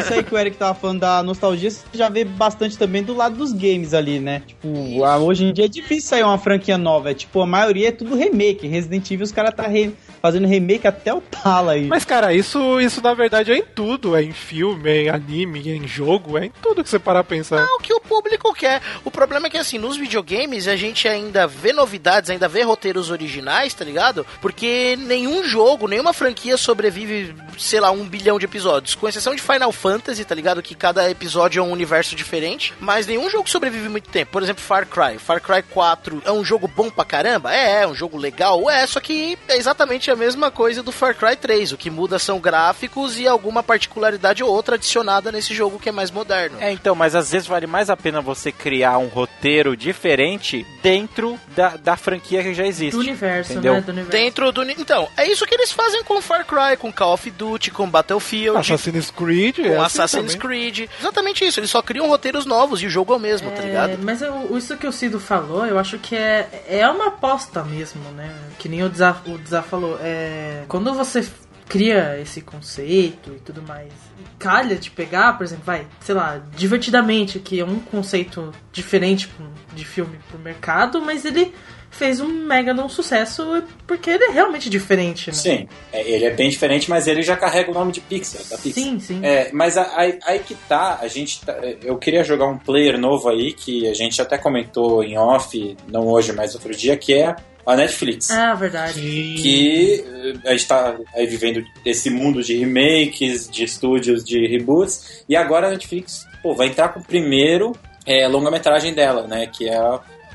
Isso aí que o Eric tava falando da nostalgia, você já vê bastante também do lado dos games ali, né? Tipo, ah, hoje em dia é difícil sair uma franquia nova. É, tipo, a maioria é tudo remake. Resident Evil, os caras tá re- fazendo remake até o tala aí. Mas, cara, isso, isso na verdade é em tudo. É em filme, é em anime, é em jogo, é em tudo que você parar pra pensar. É o que o público quer. O problema é que, assim, nos videogames a gente ainda vê novidades, ainda vê roteiros originais, tá ligado? Porque nenhum jogo, nenhuma franquia sobrevive, sei lá, um bilhão de episódios. Com exceção de Final Fantasy, tá ligado? Que cada episódio é um universo diferente. Mas nenhum jogo sobrevive muito tempo. Por exemplo, Far Cry. Far Cry 4 é um jogo bom pra caramba? É, é um jogo legal? É, só que é exatamente a mesma coisa do Far Cry 3. O que muda são gráficos e alguma particularidade ou outra adicionada nesse jogo que é mais moderno. É, então, mas às vezes vale mais a pena você criar um roteiro diferente dentro da, da franquia que já existe. Do universo, entendeu? né? Do universo. Dentro do. Então, é isso que eles fazem com Far Cry, com Call of Duty, com Battlefield, Assassin's Creed, é com assim Assassin's também. Creed. Exatamente isso, eles só criam roteiros novos e o jogo é o mesmo, tá É, ligado? mas eu- isso que o Cido falou, eu acho que é, é uma aposta mesmo, né? Que nem o Dza, o Dza falou. É, quando você cria esse conceito e tudo mais, e calha de pegar, por exemplo, vai, sei lá, divertidamente, que é um conceito diferente de filme pro mercado, mas ele fez um mega um sucesso porque ele é realmente diferente, né? Sim, é, ele é bem diferente, mas ele já carrega o nome de Pixar, da Pixar. Sim, sim. É, mas aí, aí que tá, a gente tá- eu queria jogar um player novo aí, que a gente até comentou em off, não hoje, mas outro dia, que é a Netflix. Ah, verdade. Que eh, a gente tá aí vivendo esse mundo de remakes, de estúdios, de reboots, e agora a Netflix pô, vai entrar com o primeiro é, longa-metragem dela, né? Que é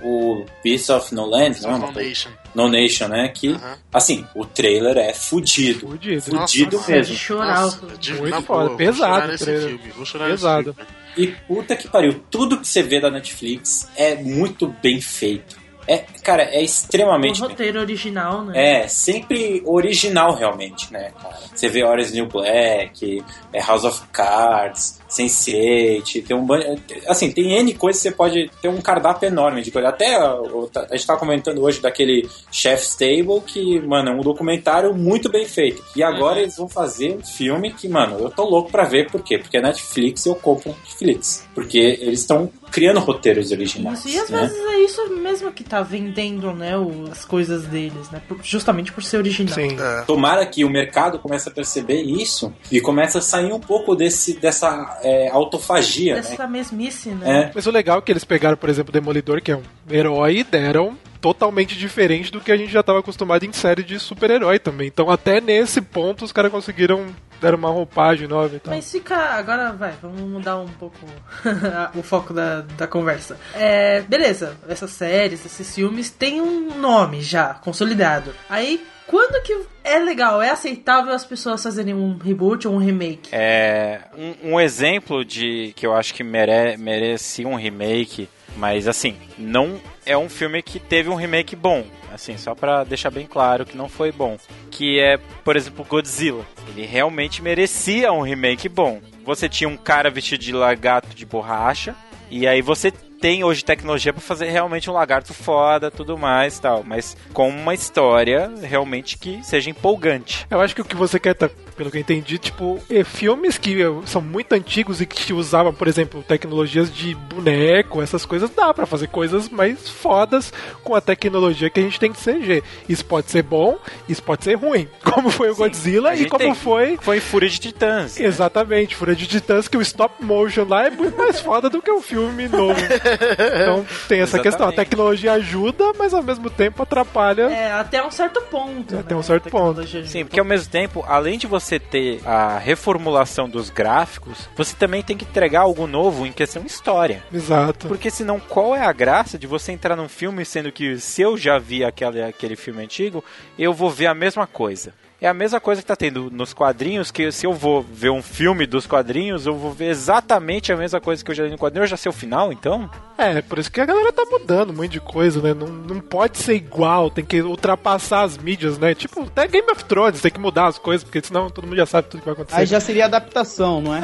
o Beast of No Land, não é? coisa- Foundation. No Nation, né? Que, assim, o trailer é fudido. Fudido. Fudido Nossa, mesmo. de chorar. Nossa, de- Muito na foda, boa, pesado trailer. filme, vou chorar Pesado. filme. E puta que pariu, tudo que você vê da Netflix é muito bem feito. É, cara, é O extremamente bem roteiro original, né? É, sempre original realmente, né, cara? Você vê Orange New Black, é House of Cards, Sense8, tem um ban- assim, tem N coisas que você pode ter um cardápio enorme de coisa. Até a gente tava comentando hoje daquele Chef's Table que, mano, é um documentário muito bem feito. E agora eles vão fazer um filme que, mano, eu tô louco pra ver por quê? Porque é Netflix e eu compro Netflix. Porque eles estão criando roteiros originais, e às né? vezes é isso mesmo que tá vendendo, né, o- as coisas deles, né? por- justamente por ser original. Sim. É. Tomara que o mercado comece a perceber isso e comece a sair um pouco desse, dessa é, autofagia, né? Essa mesmice, né? É. Mas o legal é que eles pegaram, por exemplo, o Demolidor, que é um herói, e deram totalmente diferente do que a gente já estava acostumado em série de super-herói também. Então até nesse ponto os caras conseguiram dar uma roupagem nova e tal. Mas fica. Agora vai, vamos mudar um pouco o foco da, da conversa. É, beleza, essas séries, esses filmes têm um nome já, consolidado. Aí, quando que é legal, é aceitável as pessoas fazerem um reboot ou um remake? É, um, um exemplo de que eu acho que mere, merecia um remake, mas assim, não é um filme que teve um remake bom. Assim, só pra deixar bem claro que não foi bom. Que é, por exemplo, Godzilla. Ele realmente merecia um remake bom. Você tinha um cara vestido de lagarto de borracha, e aí você tem hoje tecnologia pra fazer realmente um lagarto foda, tudo mais tal, mas com uma história realmente que seja empolgante. Eu acho que o que você quer, tá, pelo que eu entendi, tipo, é filmes que eh, são muito antigos e que usavam, por exemplo, tecnologias de boneco, essas coisas, dá pra fazer coisas mais fodas com a tecnologia que a gente tem de CG. Isso pode ser bom, isso pode ser ruim, como foi o Godzilla A e como tem- foi Foi Fúria de Titãs. Exatamente, Fúria de Titãs, que o stop motion lá é muito mais foda do que o filme novo. Então tem essa questão. A tecnologia ajuda, mas ao mesmo tempo atrapalha. É, até um certo ponto. Até um certo ponto. Sim, porque ao mesmo tempo, além de você ter a reformulação dos gráficos, você também tem que entregar algo novo em questão história. Exato. Porque senão, qual é a graça de você entrar num filme sendo que se eu já vi aquele, aquele filme antigo, eu vou ver a mesma coisa? É a mesma coisa que tá tendo nos quadrinhos, que se eu vou ver um filme dos quadrinhos, eu vou ver exatamente a mesma coisa que eu já li no quadrinho, eu já sei o final, então? É, por isso que a galera tá mudando um monte de coisa, né? Não, não pode ser igual, tem que ultrapassar as mídias, né? Tipo, até Game of Thrones tem que mudar as coisas, porque senão todo mundo já sabe tudo que vai acontecer. Aí já seria adaptação, não é?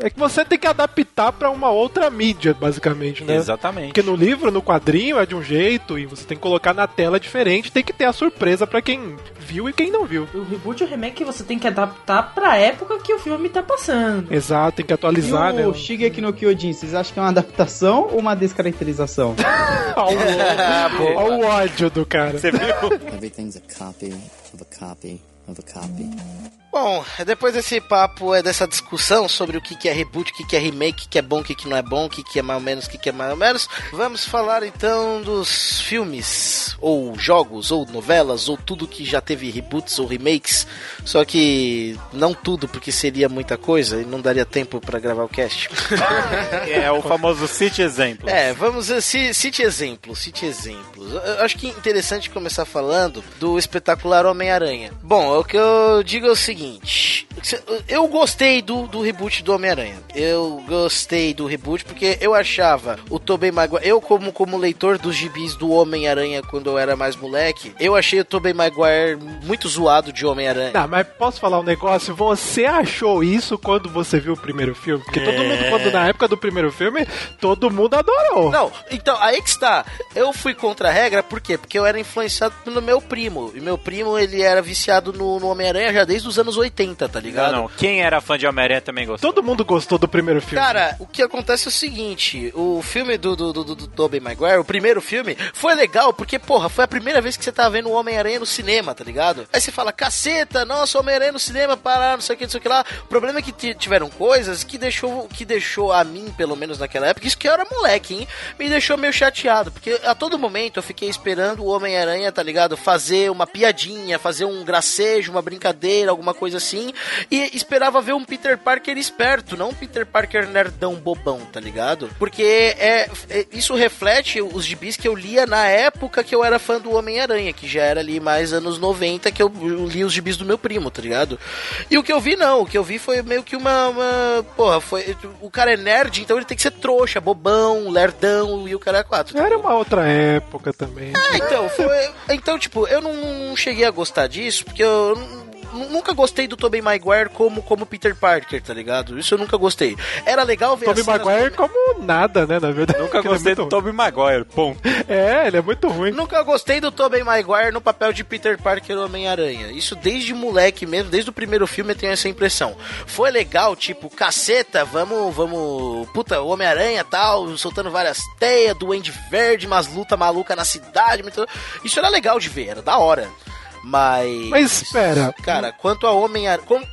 É, é que você tem que adaptar pra uma outra mídia, basicamente, né? Exatamente. Porque no livro, no quadrinho é de um jeito e você tem que colocar na tela diferente, tem que ter a surpresa pra quem viu e quem não viu. Reboot e o remake você tem que adaptar pra época que o filme tá passando. Exato, tem que atualizar, e né? o Shigeki no Kyojin, vocês acham que é uma adaptação ou uma descaracterização? Olha o ódio do cara. Você viu? Everything's a copy of a copy of a copy. Bom, depois desse papo, é dessa discussão sobre o que, é reboot, o que, é remake, o que, é bom, o que, não é bom, o que, é mais ou menos, o que, é mais ou menos, vamos falar então dos filmes, ou jogos, ou novelas, ou tudo que já teve reboots ou remakes, só que não tudo, porque seria muita coisa e não daria tempo para gravar o cast. É o famoso cite exemplo. É, vamos ci- cite exemplos, cite exemplos. Eu acho que é interessante começar falando do espetacular Homem-Aranha. Bom, o que eu digo é o seguinte. Eu gostei do, do reboot do Homem-Aranha. Eu gostei do reboot porque eu achava o Tobey Maguire... Eu, como, como leitor dos gibis do Homem-Aranha quando eu era mais moleque, eu achei o Tobey Maguire muito zoado de Homem-Aranha. Não, mas posso falar um negócio? Você achou isso quando você viu o primeiro filme? Porque todo É. mundo, quando na época do primeiro filme, todo mundo adorou. Não, então, aí que está. Eu fui contra a regra, por quê? Porque eu era influenciado pelo meu primo. E meu primo, ele era viciado no, no Homem-Aranha já desde os anos 80, tá ligado? Não, não. Quem era fã de Homem-Aranha também gostou. Todo mundo gostou do primeiro filme. Cara, o que acontece é o seguinte: o filme do, do, do, do, do Tobey Maguire, o primeiro filme, foi legal porque, porra, foi a primeira vez que você tava vendo o Homem-Aranha no cinema, tá ligado? Aí você fala, caceta, nossa, Homem-Aranha no cinema, parar, não sei o que, não sei o que lá. O problema é que ti- tiveram coisas que deixou, que deixou a mim, pelo menos naquela época, isso que eu era moleque, hein? Me deixou meio chateado, porque a todo momento eu fiquei esperando o Homem-Aranha, tá ligado? Fazer uma piadinha, fazer um gracejo, uma brincadeira, alguma coisa assim. E esperava ver um Peter Parker esperto, não um Peter Parker nerdão bobão, tá ligado? Porque é, é- isso reflete os gibis que eu lia na época que eu era fã do Homem-Aranha, que já era ali mais anos 90 que eu, li os gibis do meu primo, tá ligado? E o que eu vi não, o que eu vi foi meio que uma, uma porra, foi o cara é nerd, então ele tem que ser trouxa, bobão, lerdão e o cara é quatro. Era uma outra época também. É, então, foi, então, tipo, eu não, cheguei a gostar disso, porque eu nunca gostei do Tobey Maguire como, como Peter Parker, tá ligado? Isso eu nunca gostei. Era legal ver Tobey Maguire como nada, né, na verdade. Nunca é gostei muito do Tobey Maguire, ponto. É, ele é muito ruim. Nunca gostei do Tobey Maguire no papel de Peter Parker Homem-Aranha. Isso desde moleque mesmo, desde o primeiro filme eu tenho essa impressão. Foi legal, tipo, caceta, vamos, vamos, puta, o Homem-Aranha tal, soltando várias teias, Duende Verde, umas luta maluca na cidade, muito... isso era legal de ver, era da hora. Mas. Mas espera. Cara, quanto a Homem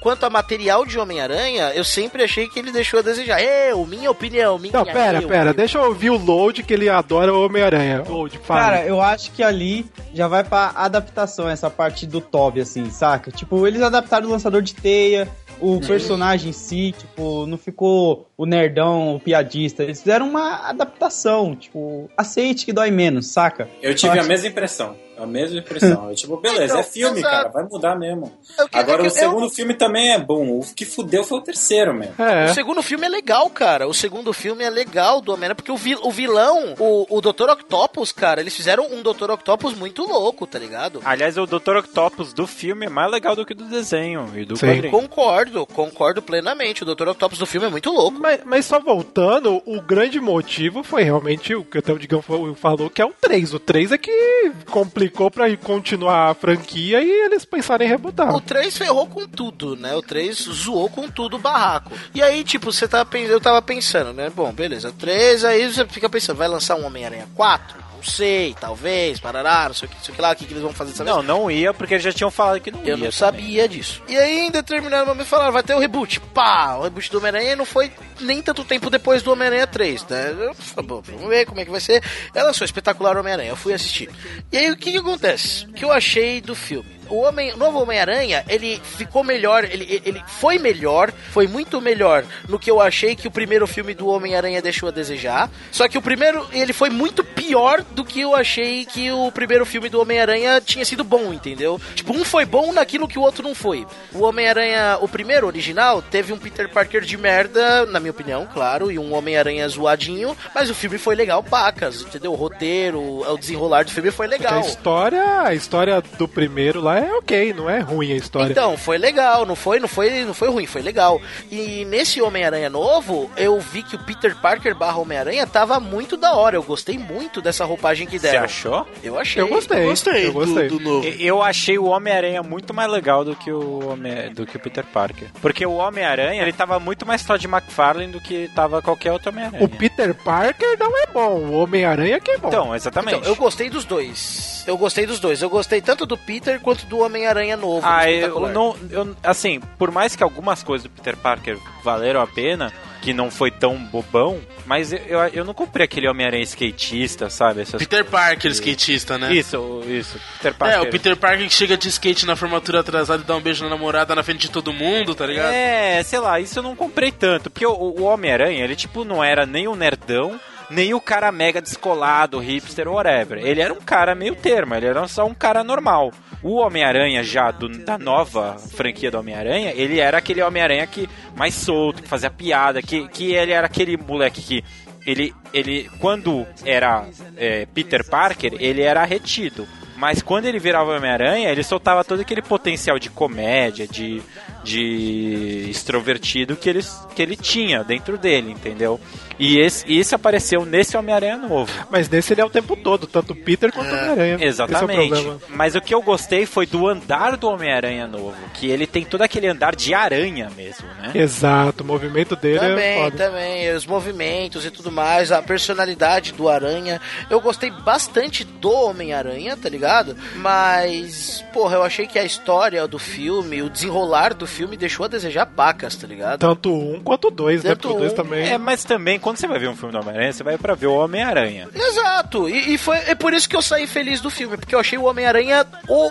quanto a material de Homem-Aranha, eu sempre achei que ele deixou a desejar. Eu, minha opinião, minha Não, pera, eu, pera, eu. deixa eu ouvir o Load que ele adora o Homem-Aranha. Load, fala. Cara, eu acho que ali já vai pra adaptação, essa parte do Toby, assim, saca? Tipo, eles adaptaram o lançador de teia, o personagem em si, tipo, não ficou o nerdão, o piadista. Eles fizeram uma adaptação, tipo, aceite que dói menos, saca? Eu tive a acho- mesma impressão. A mesma impressão. Eu, tipo, beleza, Então, é filme, exato. cara, vai mudar mesmo. Eu que- Agora, eu o segundo eu- filme também é bom. O que fudeu foi o terceiro, mesmo. É. O segundo filme é legal, cara. O segundo filme é legal do Homem-Aranha, porque o, vil- o vilão, o, o Dr. Octopus, cara, eles fizeram um Dr. Octopus muito louco, tá ligado? Aliás, o Dr. Octopus do filme é mais legal do que do desenho e do Sim. quadrinho. Concordo, concordo plenamente. O Dr. Octopus do filme é muito louco. Mas, mas só voltando, o grande motivo foi realmente o que até o Digão falou, falou, que é o 3. O 3 é que complicou pra continuar a franquia e eles pensaram em rebutar. O 3 ferrou com tudo, né? O 3 zoou com tudo o barraco. E aí, tipo, você tá eu tava pensando, né? Bom, beleza, 3, aí você fica pensando, vai lançar um Homem-Aranha 4? Não sei, talvez, parará, não sei o que, não sei o que lá, o que, que eles vão fazer dessa vez. Não, não ia porque eles já tinham falado que não ia. Eu não sabia disso. E aí, em determinado momento, falaram, vai ter o reboot. Pá, o reboot do Homem-Aranha não foi nem tanto tempo depois do Homem-Aranha 3, né? Eu bom, vamos ver como é que vai ser. Ela sou espetacular Homem-Aranha, eu fui assistir. E aí, o que que acontece? O que eu achei do filme? O, homem, o novo Homem-Aranha, ele ficou melhor, ele, ele foi melhor, foi muito melhor no que eu achei que o primeiro filme do Homem-Aranha deixou a desejar. Só que o primeiro, ele foi muito pior do que eu achei que o primeiro filme do Homem-Aranha tinha sido bom, entendeu? Tipo, um foi bom naquilo que o outro não foi. O Homem-Aranha, o primeiro original, teve um Peter Parker de merda, na minha opinião, claro, e um Homem-Aranha zoadinho, mas o filme foi legal, pacas, entendeu? O roteiro, o desenrolar do filme foi Porque legal. A história, a história do primeiro lá é ok, não é ruim a história. Então, foi legal, não foi, não foi, não foi ruim, foi legal. E nesse Homem-Aranha novo, eu vi que o Peter Parker barra Homem-Aranha tava muito da hora. Eu gostei muito dessa roupagem que Você deram. achou? Eu achei. Eu gostei. Gostei, eu gostei. Do, do novo. Eu achei o Homem-Aranha muito mais legal do que o Homem, do que o Peter Parker. Porque o Homem-Aranha, ele tava muito mais Todd McFarlane do que tava qualquer outro Homem-Aranha. O Peter Parker não é bom, o Homem-Aranha que é bom. Então, exatamente. Então, eu gostei dos dois. Eu gostei dos dois. Eu gostei tanto do Peter quanto do Homem-Aranha novo. Ah, eu não, eu, assim, por mais que algumas coisas do Peter Parker valeram a pena, que não foi tão bobão, mas eu, eu, eu não comprei aquele Homem-Aranha skatista, sabe? Essas Peter Parker, skatista, né? Isso, isso. Peter Parker. É, o Peter Parker que chega de skate na formatura atrasada e dá um beijo na namorada na frente de todo mundo, tá ligado? É, sei lá, isso eu não comprei tanto. Porque o, o Homem-Aranha, ele, tipo, não era nem o nerdão, nem o cara mega descolado, hipster, whatever. Ele era um cara meio termo, ele era só um cara normal. O Homem-Aranha já do- da nova franquia do Homem-Aranha, ele era aquele Homem-Aranha que mais solto, que fazia piada, que, que ele era aquele moleque que ele, ele quando era é, Peter Parker, ele era retido. Mas quando ele virava Homem-Aranha, ele soltava todo aquele potencial de comédia, de, de extrovertido que ele, que ele tinha dentro dele, entendeu? E esse, e esse apareceu nesse Homem-Aranha novo. Mas nesse ele é o tempo todo, tanto o Peter quanto o Homem-Aranha. Esse é o Exatamente. Mas o que eu gostei foi do andar do Homem-Aranha novo, que ele tem todo aquele andar de aranha mesmo, né? Exato, o movimento dele é Também, foda. também, os movimentos e tudo mais, a personalidade do Aranha. Eu gostei bastante do Homem-Aranha, tá ligado? Mas, porra, eu achei que a história do filme, o desenrolar do filme deixou a desejar pacas, tá ligado? Tanto um quanto o dois, né? Tanto Porque o dois um, também. É, mas também, quando você vai ver um filme do Homem-Aranha, você vai pra ver o Homem-Aranha. Exato, e, e foi é por isso que eu saí feliz do filme, porque eu achei o Homem-Aranha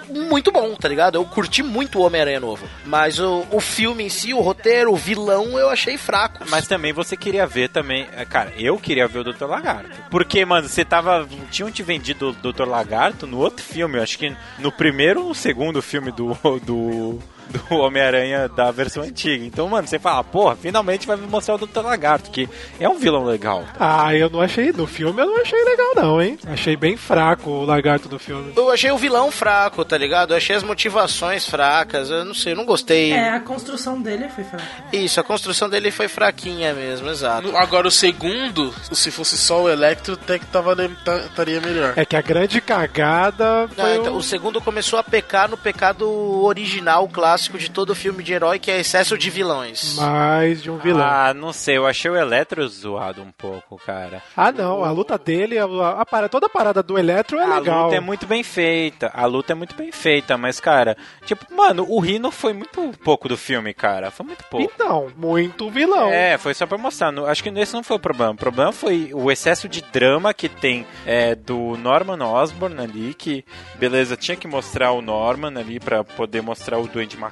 muito bom, tá ligado? Eu curti muito o Homem-Aranha novo. Mas o, o filme em si, o roteiro, o vilão, eu achei fraco. Mas também você queria ver também. é, Cara, eu queria ver o Dr. Lagarto. Porque, mano, você tava. Tinham te vendido o Dr. Lagarto no outro filme. Eu acho que no primeiro ou no segundo filme do. do do Homem-Aranha da versão antiga. Então, mano, você fala, porra, finalmente vai me mostrar o Dr. Lagarto, que é um vilão legal. Ah, eu não achei. No filme eu não achei legal, não, hein? Achei bem fraco o lagarto do filme. Eu achei o vilão fraco, tá ligado? Eu achei as motivações fracas, eu não sei, eu não gostei. É, a construção dele foi fraca. Isso, a construção dele foi fraquinha mesmo, exato. Agora o segundo, se fosse só o Electro, até que tava, tá- estaria melhor. É que a grande cagada Não, foi então, o... o segundo começou a pecar no pecado original, clássico de todo filme de herói, que é excesso de vilões. mais de um vilão. Ah, não sei, eu achei o Eletro zoado um pouco, cara. Ah, não, a luta dele, a, a, para- toda a parada do Eletro é a legal. luta é muito bem feita, a luta é muito bem feita, mas, cara, tipo, mano, o Rino foi muito pouco do filme, cara. Foi muito pouco. Então, muito vilão. É, foi só pra mostrar. No- acho que esse não foi o problema. O problema foi o excesso de drama que tem é, do Norman Osborn ali, que, beleza, tinha que mostrar o Norman ali pra poder mostrar o Duende Macabro,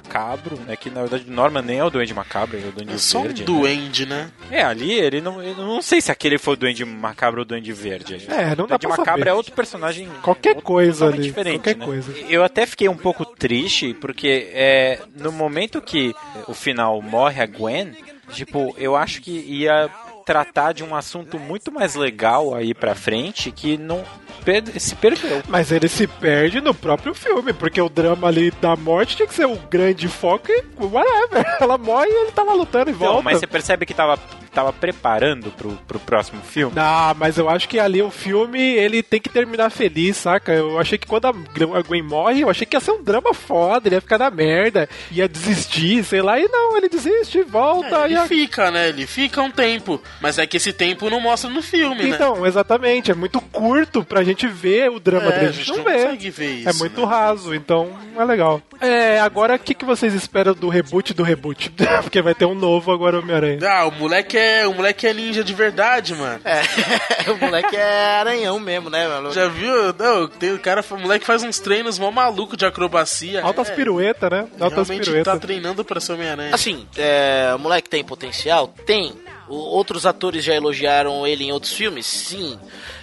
né? Que na verdade o Norman nem é o Duende Macabro, ele é o Duende É só um Verde. né? duende, né? É, ali ele não. Eu não sei se aquele foi o Duende Macabro ou o Duende Verde. É, não o dá Duende pra Macabro saber. é outro personagem. Qualquer coisa totalmente ali, diferente, qualquer né? coisa. Eu até fiquei um pouco triste, porque é, no momento que o final morre a Gwen, tipo, eu acho que ia tratar de um assunto muito mais legal aí pra frente que não per- se perdeu. Mas ele se perde no próprio filme, porque o drama ali da morte tinha que ser o grande foco e whatever. Ela morre e ele tava lutando e Então, volta. mas você percebe que tava tava preparando pro, pro próximo filme? Ah, mas eu acho que ali o filme, ele tem que terminar feliz, saca? Eu achei que quando a Gwen morre, eu achei que ia ser um drama foda, ele ia ficar na merda, ia desistir, sei lá, e não, ele desiste, volta. É, ele e a- fica, né? Ele fica um tempo. Mas é que esse tempo não mostra no filme, né? Então, exatamente, é muito curto pra gente ver o drama É, dele. a gente não não vê. consegue ver isso, É muito raso, então é legal. É, agora o que, que vocês esperam do reboot do reboot? Porque vai ter um novo agora Homem-Aranha. Ah, o moleque é, o moleque é ninja de verdade, mano. É, o moleque é aranhão mesmo, né, mano? Já viu? Não, tem o cara, o moleque faz uns treinos mó maluco de acrobacia. Altas É, piruetas, né? Altas Realmente piruetas. tá treinando pra ser Homem-Aranha. Assim, é, o moleque tem potencial? Tem. Outros atores já elogiaram ele em outros filmes? Sim.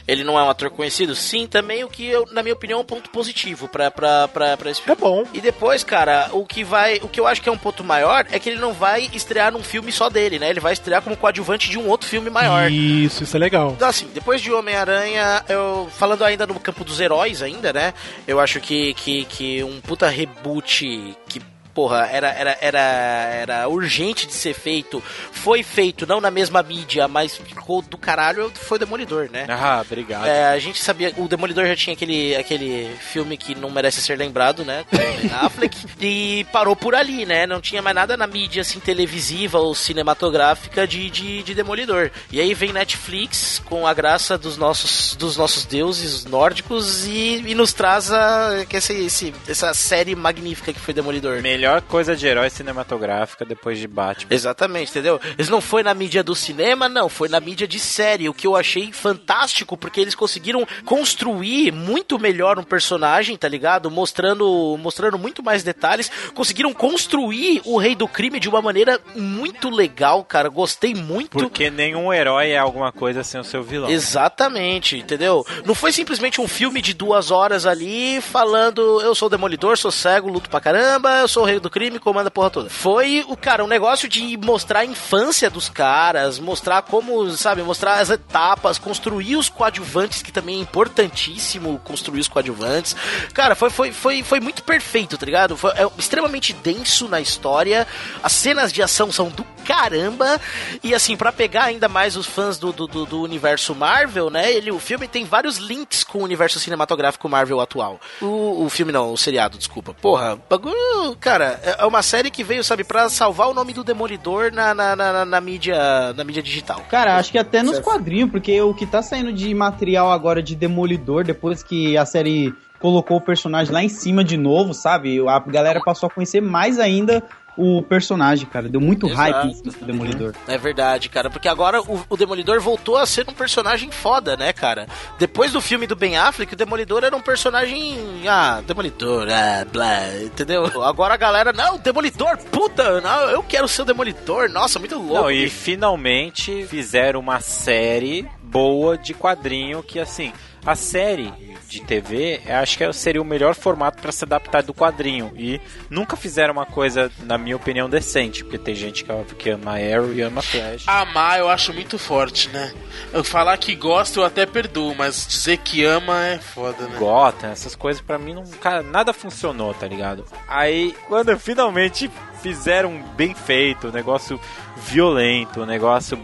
Ele não é um ator conhecido? Sim, também o que, eu, na minha opinião, é um ponto positivo pra, pra, pra, pra esse filme. É bom. E depois, cara, o que vai. O que eu acho que é um ponto maior é que ele não vai estrear num filme só dele, né? Ele vai estrear como coadjuvante de um outro filme maior. Isso, isso é legal. Então, assim, depois de Homem-Aranha, eu. Falando ainda no campo dos heróis, ainda, né? Eu acho que, que, que um puta reboot que. Porra, era, era, era, era urgente de ser feito. Foi feito, não na mesma mídia, mas ficou do caralho. Foi Demolidor, né? Ah, obrigado. É, a gente sabia. O Demolidor já tinha aquele, aquele filme que não merece ser lembrado, né? Com o Affleck. e parou por ali, né? Não tinha mais nada na mídia assim, televisiva ou cinematográfica de, de, de Demolidor. E aí vem Netflix com a graça dos nossos, dos nossos deuses nórdicos e, e nos traz a, que esse, esse, essa série magnífica que foi Demolidor. Melhor coisa de herói cinematográfica depois de Batman. Exatamente, entendeu? Eles não foi na mídia do cinema, não, foi na mídia de série, o que eu achei fantástico, porque eles conseguiram construir muito melhor um personagem, tá ligado? Mostrando, mostrando muito mais detalhes, conseguiram construir o Rei do Crime de uma maneira muito legal, cara, gostei muito. Porque nenhum herói é alguma coisa sem o seu vilão. Exatamente, entendeu? Não foi simplesmente um filme de duas horas ali falando eu sou o demolidor, sou cego, luto pra caramba, eu sou o do crime, comanda a porra toda. Foi, o cara, um negócio de mostrar a infância dos caras, mostrar como, sabe, mostrar as etapas, construir os coadjuvantes, que também é importantíssimo construir os coadjuvantes. Cara, foi, foi, foi, foi muito perfeito, tá ligado? Foi é, extremamente denso na história, as cenas de ação são do caramba, e assim, pra pegar ainda mais os fãs do, do, do- universo Marvel, né? Ele, o filme tem vários links com o universo cinematográfico Marvel atual. O, o filme não, o seriado, desculpa. Porra, bagulho, cara, é é uma série que veio, sabe, pra salvar o nome do Demolidor na, na, na, na- na mídia, na mídia digital. Cara, acho que até nos quadrinhos, porque o que tá saindo de material agora de Demolidor, depois que a série colocou o personagem lá em cima de novo, sabe? A galera passou a conhecer mais ainda o personagem, cara. Deu muito Exato. hype do Demolidor. É verdade, cara, porque agora o, o Demolidor voltou a ser um personagem foda, né, cara? Depois do filme do Ben Affleck, o Demolidor era um personagem. Ah, Demolidor, ah, blá, entendeu? Agora a galera, não, Demolidor, puta, não, eu quero ser o Demolidor, nossa, muito louco. Não, e finalmente fizeram uma série boa de quadrinho que assim, a série de TV, eu acho que seria o melhor formato para se adaptar do quadrinho e nunca fizeram uma coisa, na minha opinião, decente, porque tem gente que, ama Arrow e ama Flash. Amar eu acho muito forte, né? Eu falar que gosto eu até perdoo, mas dizer que ama é foda, né? Gotham, essas coisas pra mim não, cara, nada funcionou, tá ligado? Aí, quando finalmente fizeram bem feito, um negócio violento, um negócio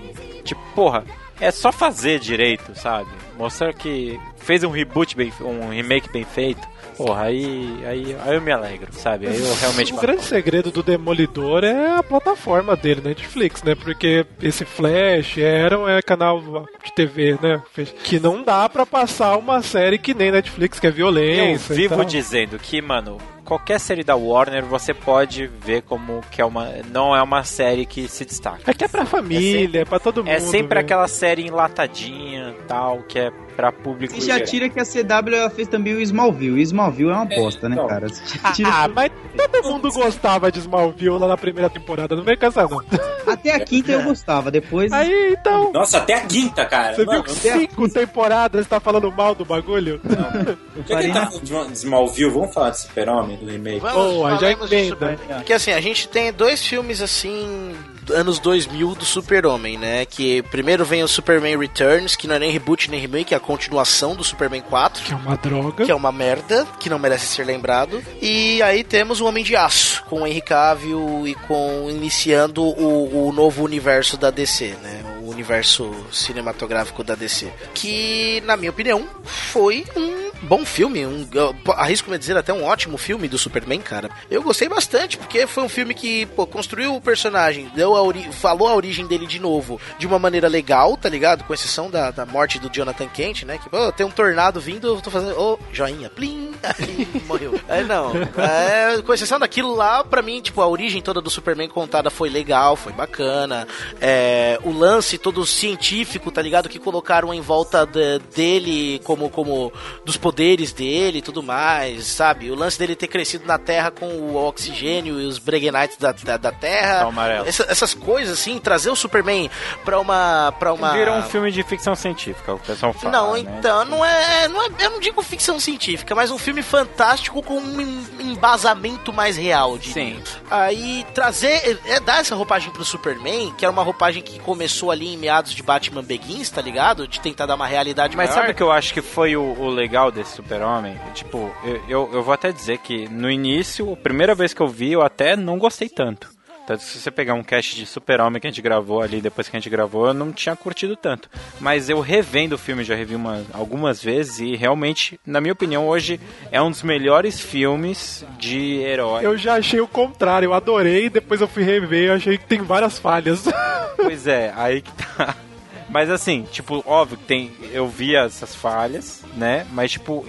tipo, porra, é só fazer direito, sabe? Mostrar que fez um reboot bem, um remake bem feito. Porra, aí, aí, aí eu me alegro, sabe? Aí eu realmente O grande segredo do Demolidor é a plataforma dele, Netflix, né? Porque esse Flash, Arrow é canal de TV, né? Que não dá pra passar uma série que nem Netflix, que é Eu violência. e vivo dizendo que, mano, qualquer série da Warner você pode ver como que é uma não é uma série que se destaca. É que é pra família, é, pra todo mundo. É sempre né? aquela série enlatadinha, tal, que é pra público. E já tira que a CW ela fez também o Smallville. E Smallville é uma bosta, né, cara? Ah, mas todo mundo gostava de Smallville lá na primeira temporada, não vem com essa não. Até a quinta eu gostava, depois. Aí, então. Nossa, até a quinta, cara. Você Mano, viu que cinco temporadas você tá falando mal do bagulho? Já que ele tá falando de Smallville, vamos falar de Super-Homem, do remake? Boa, já. Super- Porque assim, a gente tem dois filmes assim, anos 2000 do Super-Homem, né? Que primeiro vem o Superman Returns, que não é nem reboot nem remake, é a continuação do Superman 4. Que é uma droga. Que é uma merda, que não merece ser lembrado. E aí temos o Homem de Aço, com o Henry Cavill e com iniciando o, o novo universo da DC, né? Universo cinematográfico da DC. Que, na minha opinião, foi um bom filme. Um, eu arrisco me dizer até um ótimo filme do Superman, cara. Eu gostei bastante, porque foi um filme que pô, construiu o personagem, deu a falou a origem dele de novo de uma maneira legal, tá ligado? Com exceção da, da morte do Jonathan Kent, né? Que pô, tem um tornado vindo, eu tô fazendo. Ô, joinha, plim, aí morreu. É, não. É, com exceção daquilo lá, pra mim, tipo, a origem toda do Superman contada foi legal, foi bacana. É, o lance todo científico, tá ligado? Que colocaram em volta de- dele como, como dos poderes dele e tudo mais, sabe? O lance dele ter crescido na Terra com o oxigênio e os Breguenites da, da, da Terra. Tá amarelo. Essa- essas coisas, assim, trazer o Superman pra uma. Pra uma... Virou um filme de ficção científica, o pessoal fala. Não, né? então, não é, não é. Eu não digo ficção científica, mas um filme fantástico com um em- embasamento mais real, diria. Sim. Aí trazer. É, dar essa roupagem pro Superman, que era uma roupagem que começou ali em meados de Batman Begins, tá ligado? De tentar dar uma realidade Mas maior. sabe o que eu acho que foi o, o legal desse super-homem? Tipo, eu, eu, eu vou até dizer que no início, a primeira vez que eu vi, eu até não gostei tanto. Tanto se você pegar um cast de super-homem que a gente gravou ali, depois que a gente gravou, eu não tinha curtido tanto. Mas eu revendo o filme, já revi uma, algumas vezes, e realmente, na minha opinião, hoje é um dos melhores filmes de herói. Eu já achei o contrário, eu adorei, depois eu fui rever, eu achei que tem várias falhas. Pois é, aí que tá. Mas assim, tipo, óbvio que tem. Eu vi essas falhas, né? Mas, tipo,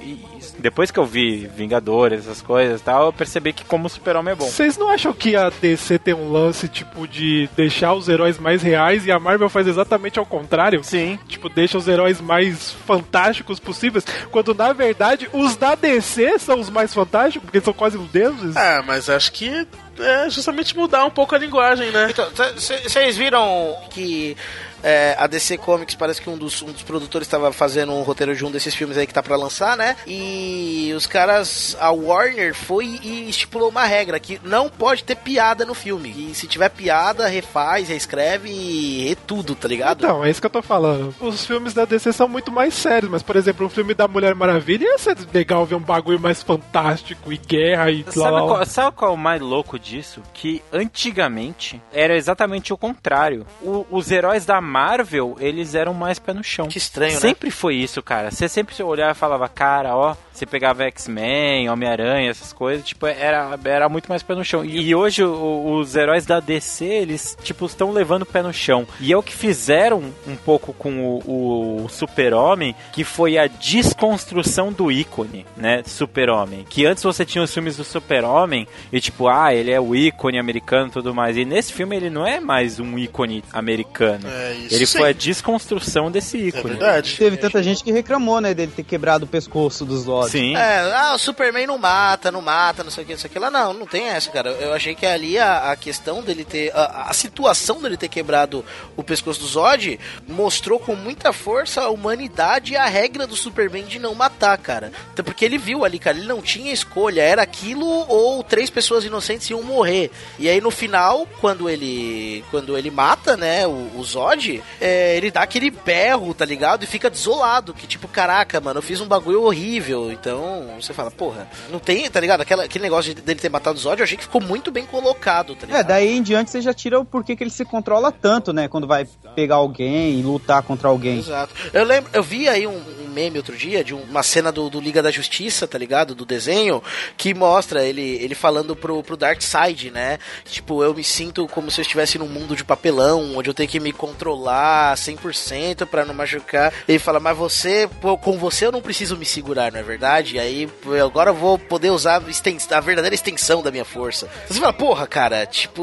depois que eu vi Vingadores, essas coisas e tal, eu percebi que como super-homem é bom. Vocês não acham que a DC tem um lance, tipo, de deixar os heróis mais reais e a Marvel faz exatamente ao contrário? Sim. Tipo, deixa os heróis mais fantásticos possíveis, quando na verdade os da DC são os mais fantásticos, porque são quase os deuses? Ah, mas acho que é justamente mudar um pouco a linguagem, né? Então, vocês viram que é, a DC Comics parece que um dos, um dos produtores estava fazendo um roteiro de um desses filmes aí que tá pra lançar, né? E os caras, a Warner foi e estipulou uma regra que não pode ter piada no filme. E se tiver piada, refaz, reescreve e re tudo, tá ligado? Então, é isso que eu tô falando. Os filmes da DC são muito mais sérios, mas, por exemplo, um filme da Mulher Maravilha ia ser legal ver um bagulho mais fantástico e guerra e Sabe lá, lá. qual, sabe qual é o mais louco disso? Que antigamente era exatamente o contrário. O- os heróis da Marvel, eles eram mais pé no chão. Que estranho, né? Sempre foi isso, cara. Você sempre olhava e falava, cara, ó, você pegava X-Men, Homem-Aranha, essas coisas, tipo, era, era muito mais pé no chão. E hoje o- os heróis da DC, eles, tipo, estão levando o pé no chão. E é o que fizeram um pouco com o, o Super-Homem, que foi a desconstrução do ícone, né? Super-Homem. Que antes você tinha os filmes do Super-Homem e, tipo, ah, ele é o ícone americano e tudo mais. E nesse filme ele não é mais um ícone americano. É, isso ele sim. foi a desconstrução desse ícone. Teve tanta gente que reclamou, né, dele ter quebrado o pescoço dos Zod. Sim. É, ah, o Superman não mata, não mata, não sei o que, não sei o que lá. Não, não tem essa, cara. Eu achei que ali a, a questão dele ter. A, a situação dele ter quebrado o pescoço do Zod mostrou com muita força a humanidade e a regra do Superman de não matar, cara. Até porque ele viu ali, cara, ele não tinha escolha. Era aquilo ou três pessoas inocentes iam morrer. E aí no final, quando ele. Quando ele mata, né, o, o Zod, é, ele dá aquele berro, tá ligado? E fica desolado. Que tipo, caraca, mano, eu fiz um bagulho horrível. Então, você fala, porra, não tem, tá ligado? Aquela, aquele negócio de- dele ter matado o Zod, eu achei que ficou muito bem colocado, tá ligado? É, daí em diante você já tira o porquê que ele se controla tanto, né? Quando vai pegar alguém e lutar contra alguém. Exato. Eu lembro, eu vi aí um meme outro dia de um- uma cena do, do Liga da Justiça, tá ligado? Do desenho, que mostra ele, ele falando pro, pro Darkseid, né? Tipo, eu me sinto como se eu estivesse num mundo de papelão, onde eu tenho que me controlar 100% pra não machucar. Ele fala, mas você, pô, com você eu não preciso me segurar, não é verdade? E aí, agora eu vou poder usar a verdadeira extensão da minha força. Você fala, porra, cara, tipo,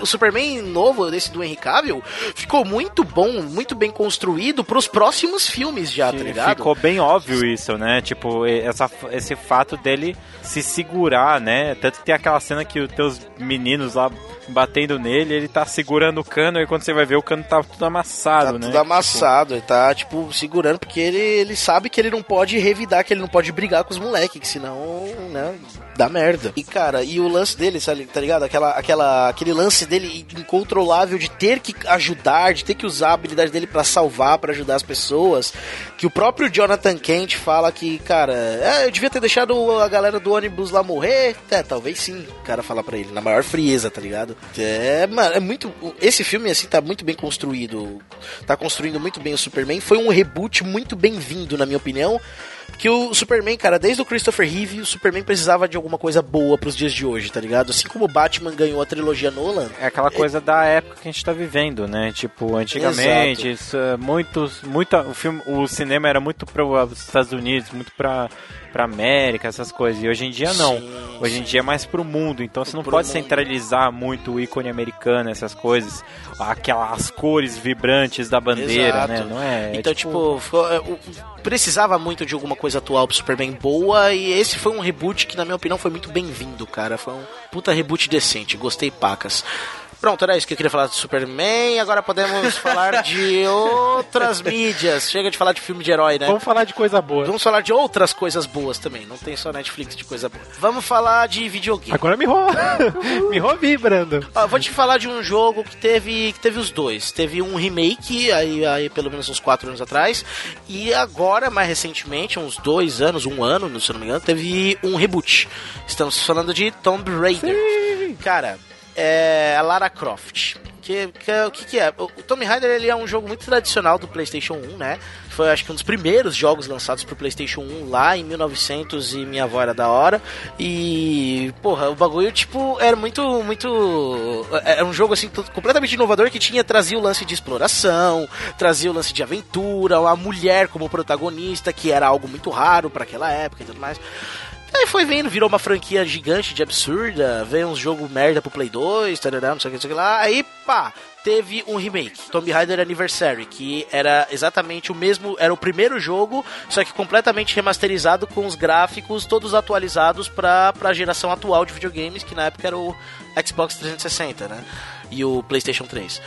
o Superman novo desse do Henry Cavill ficou muito bom, muito bem construído pros próximos filmes já, tá ligado? Ficou bem óbvio isso, né? Tipo, essa, esse fato dele se segurar, né? Tanto que tem aquela cena que os teus meninos lá batendo nele, ele tá segurando o cano e quando você vai ver o cano tá tudo amassado, Tá né? tudo amassado, ele tá, tipo, segurando, porque ele, ele sabe que ele não pode revidar, que ele não pode brigar com os moleques, que senão, né, dá merda. E, cara, e o lance dele, sabe, tá ligado? Aquela, aquela, aquele lance dele incontrolável de ter que ajudar, de ter que usar a habilidade dele pra salvar, pra ajudar as pessoas, que o próprio Jonathan Kent fala que, cara, é, eu devia ter deixado a galera do ônibus lá morrer. É, talvez sim, o cara fala pra ele, na maior frieza, tá ligado? É, mano, é muito. Esse filme, assim, tá muito bem construído. Tá construindo muito bem o Superman. Foi um reboot muito bem-vindo, na minha opinião. Que o Superman, cara, desde o Christopher Reeve, o Superman precisava de alguma coisa boa pros dias de hoje, tá ligado? Assim como o Batman ganhou a trilogia Nolan. É aquela coisa da época que a gente tá vivendo, né? Tipo, antigamente, isso, é, muitos, muita, o filme, o cinema era muito para os Estados Unidos, muito para para América, essas coisas. E hoje em dia não. Sim, hoje em dia é mais pro mundo. Então você não pode mundo. centralizar muito o ícone americano, essas coisas, aquelas cores vibrantes da bandeira, Exato. né? Não é. é Então, tipo, ficou- é, precisava muito de alguma coisa atual pro Superman boa, e esse foi um reboot que, na minha opinião, foi muito bem-vindo, cara. Foi um puta reboot decente, gostei pacas. Pronto, era isso que eu queria falar do Superman, agora podemos falar de outras mídias. Chega de falar de filme de herói, né? Vamos falar de coisa boa. Vamos falar de outras coisas boas também, não tem só Netflix de coisa boa. Vamos falar de videogame. Agora me rola. me rovi, Brando. Ó, vou te falar de um jogo que teve, que teve os dois. Teve um remake, aí, aí pelo menos uns 4 anos atrás. E agora, mais recentemente, uns dois anos, um ano, se eu não me engano, teve um reboot. Estamos falando de Tomb Raider. Cara, é a Lara Croft. Que, que, o que, que é? O Tomb Raider ele é um jogo muito tradicional do PlayStation 1, né? Foi acho que um dos primeiros jogos lançados pro PlayStation 1 lá em 1900 e minha avó era da hora. E, porra, o bagulho, tipo, era muito, muito. Era um jogo, assim, completamente inovador que tinha, trazia o lance de exploração, trazia o lance de aventura, uma mulher como protagonista, que era algo muito raro para aquela época e tudo mais. Aí foi vindo, virou uma franquia gigante de absurda, veio uns jogos merda pro Play 2, tarará, não sei o que, não sei o que lá. Aí, pá, teve um remake, Tomb Raider Anniversary, que era exatamente o mesmo, era o primeiro jogo, só que completamente remasterizado com os gráficos todos atualizados pra, pra geração atual de videogames, que na época era o Xbox 360, né? E o PlayStation 3.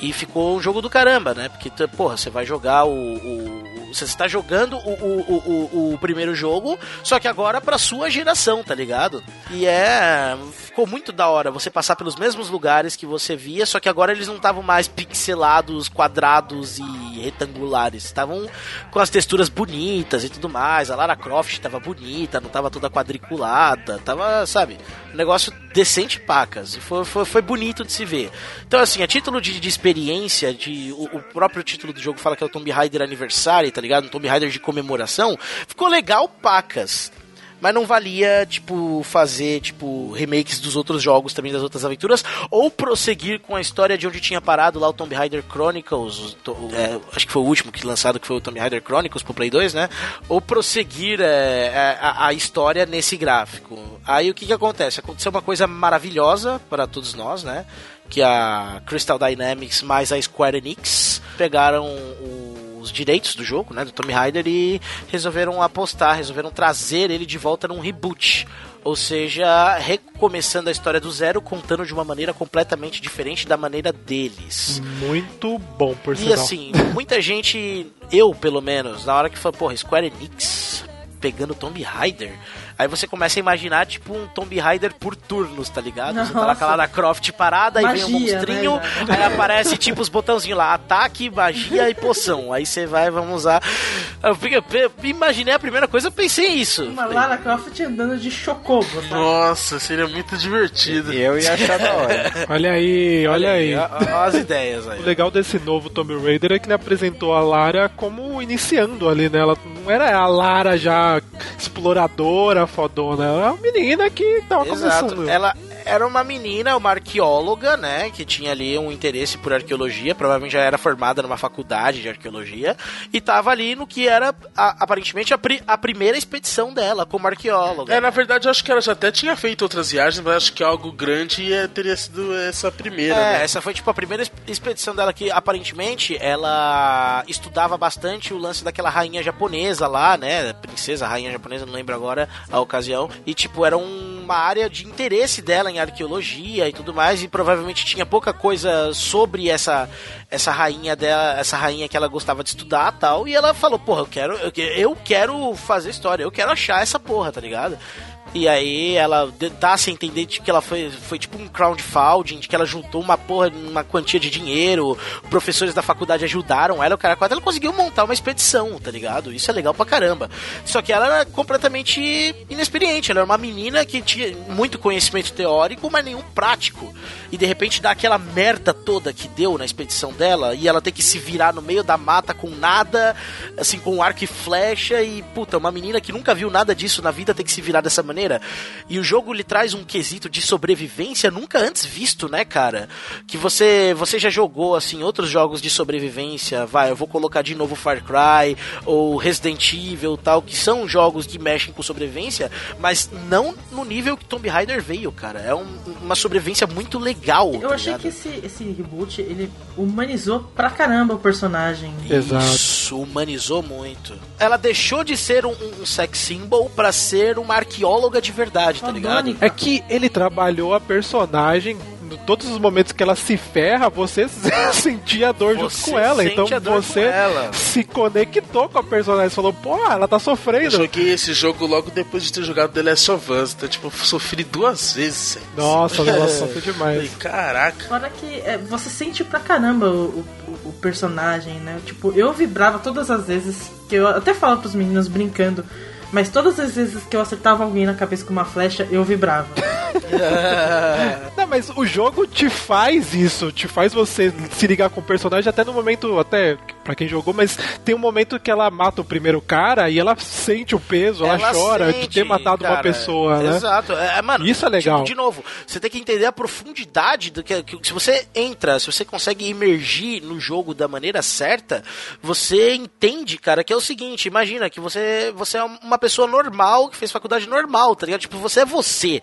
E ficou um jogo do caramba, né? Porque, porra, você vai jogar o. o- você está jogando o, o, o, primeiro jogo, só que agora pra sua geração, tá ligado? E é. Ficou muito da hora você passar pelos mesmos lugares que você via, só que agora eles não estavam mais pixelados, quadrados e retangulares. Estavam com as texturas bonitas e tudo mais. A Lara Croft tava bonita, não tava toda quadriculada, tava, sabe? Um negócio decente pacas. E foi, foi, foi bonito de se ver. Então, assim, a título de, de experiência, de, o, o próprio título do jogo fala que é o Tomb Raider Anniversary, tá ligado? Um Tomb Raider de comemoração. Ficou legal pacas. Mas não valia, tipo, fazer, tipo, remakes dos outros jogos também, das outras aventuras, ou prosseguir com a história de onde tinha parado lá o Tomb Raider Chronicles, é, acho que foi o último que lançado, que foi o Tomb Raider Chronicles pro Play 2, né? Ou prosseguir é, é, a, a história nesse gráfico. Aí o que que acontece? Aconteceu uma coisa maravilhosa para todos nós, né? Que a Crystal Dynamics mais a Square Enix pegaram os direitos do jogo, né, do Tomb Raider e resolveram apostar, resolveram trazer ele de volta num reboot. Ou seja, recomeçando a história do zero, contando de uma maneira completamente diferente da maneira deles. Muito bom, por E sinal. assim, muita gente, eu pelo menos, na hora que falou, porra, Square Enix pegando Tomb Raider, aí você começa a imaginar tipo um Tomb Raider por turnos, tá ligado? Você tá lá com a Nossa. Lara Croft parada, aí vem um Magia, monstrinho, né? aí aparece tipo os botãozinhos lá, ataque, magia e poção. Aí você vai, vamos usar. Eu, fiquei- eu imaginei a primeira coisa, eu pensei isso. Uma Lara Croft andando de chocobo, sabe? Nossa, seria muito divertido. Eu ia achar da hora. Olha aí, olha, aí. Ó, ó as ideias aí. O legal desse novo Tomb Raider é que ele apresentou a Lara como iniciando ali, né? Ela não era a Lara já exploradora, fodona. É uma menina que tava Exato. começando. Ela era uma menina, uma arqueóloga, né? Que tinha ali um interesse por arqueologia. Provavelmente já era formada numa faculdade de arqueologia. E tava ali no que era, a- aparentemente, a, pri- a primeira expedição dela como arqueóloga. É, na verdade, acho que ela já até tinha feito outras viagens, mas acho que algo grande é, teria sido essa primeira, É, né? essa foi tipo a primeira ex- expedição dela que aparentemente ela estudava bastante o lance daquela rainha japonesa lá, né? Princesa, rainha japonesa, não lembro agora a ocasião. E tipo, era uma área de interesse dela em arqueologia e tudo mais. E provavelmente tinha pouca coisa sobre essa, essa rainha dela, essa rainha que ela gostava de estudar tal. E ela falou, porra, eu quero, eu, eu quero fazer história, eu quero achar essa porra, tá ligado? E aí ela dá-se a entender de que ela foi, foi tipo um crowdfunding, de que ela juntou uma porra, uma quantia de dinheiro, professores da faculdade ajudaram ela, o cara quase ela conseguiu montar uma expedição, tá ligado? Isso é legal pra caramba. Só que ela era completamente inexperiente, ela era uma menina que tinha muito conhecimento teórico, mas nenhum prático. E de repente dá aquela merda toda que deu na expedição dela, e ela tem que se virar no meio da mata com nada, assim, com arco e flecha, e puta, uma menina que nunca viu nada disso na vida tem que se virar dessa maneira. E o jogo lhe traz um quesito de sobrevivência nunca antes visto, né, cara? Que você, você já jogou, assim, outros jogos de sobrevivência, vai, eu vou colocar de novo Far Cry, ou Resident Evil tal, que são jogos que mexem com sobrevivência, mas não no nível que Tomb Raider veio, cara. É um- uma sobrevivência muito legal. Eu tá achei ligado? que esse, esse reboot, ele humanizou pra caramba o personagem. Isso, humanizou muito. Ela deixou de ser um, um sex symbol pra ser uma arqueóloga de verdade, tá ligado? É que ele trabalhou a personagem. em Todos os momentos que ela se ferra, você sentia a dor junto Você com ela. Então você ela. se conectou com a personagem. Falou, pô, ela tá Eu sofrendo. joguei esse jogo logo depois de ter jogado The Last of Us. Então, tipo, eu sofri duas vezes. Nossa, ela sofreu demais. Falei, Caraca. Fora que é, você sente pra caramba o, o, o personagem, né? Tipo, eu vibrava todas as vezes que eu até falo pros meninos brincando, mas todas as vezes que eu acertava alguém na cabeça com uma flecha, eu vibrava. Não, mas o jogo te faz isso, te faz você se ligar com o personagem até no momento, até pra quem jogou, mas tem um momento que ela mata o primeiro cara e ela sente o peso, ela, chora de sente, ter matado uma cara. pessoa, né? Exato. É, mano, Isso é legal. tipo, de novo, você tem que entender a profundidade do que, que- se você entra, se você consegue emergir no jogo da maneira certa, você entende, cara, que é o seguinte, imagina que você você é uma pessoa normal, que fez faculdade normal, tá ligado? Tipo, você é você.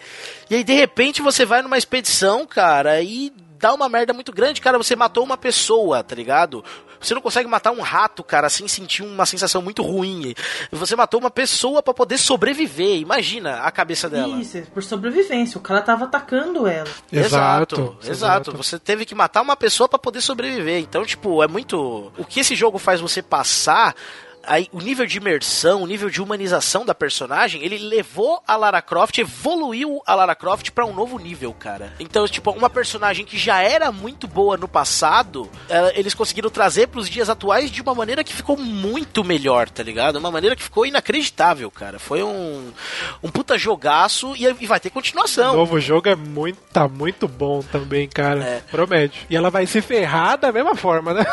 E aí de repente você vai numa expedição, cara, e dá uma merda muito grande, cara, você matou uma pessoa, tá ligado? Você não consegue matar um rato, cara, sem sentir uma sensação muito ruim. Você matou uma pessoa pra poder sobreviver. Imagina a cabeça dela. Isso, é por sobrevivência. O cara tava atacando ela. Exato, exato. Você teve que matar uma pessoa pra poder sobreviver. Então, tipo, é muito. O que esse jogo faz você passar. Aí, o nível de imersão, o nível de humanização da personagem, ele levou a Lara Croft, evoluiu a Lara Croft pra um novo nível, cara. Então, tipo, uma personagem que já era muito boa no passado, ela- eles conseguiram trazer pros dias atuais de uma maneira que ficou muito melhor, tá ligado? Uma maneira que ficou inacreditável, cara. Foi um, um puta jogaço e, e vai ter O continuação. novo jogo é muito, tá muito bom também, cara. É. Promete. E ela vai se ferrar da mesma forma, né?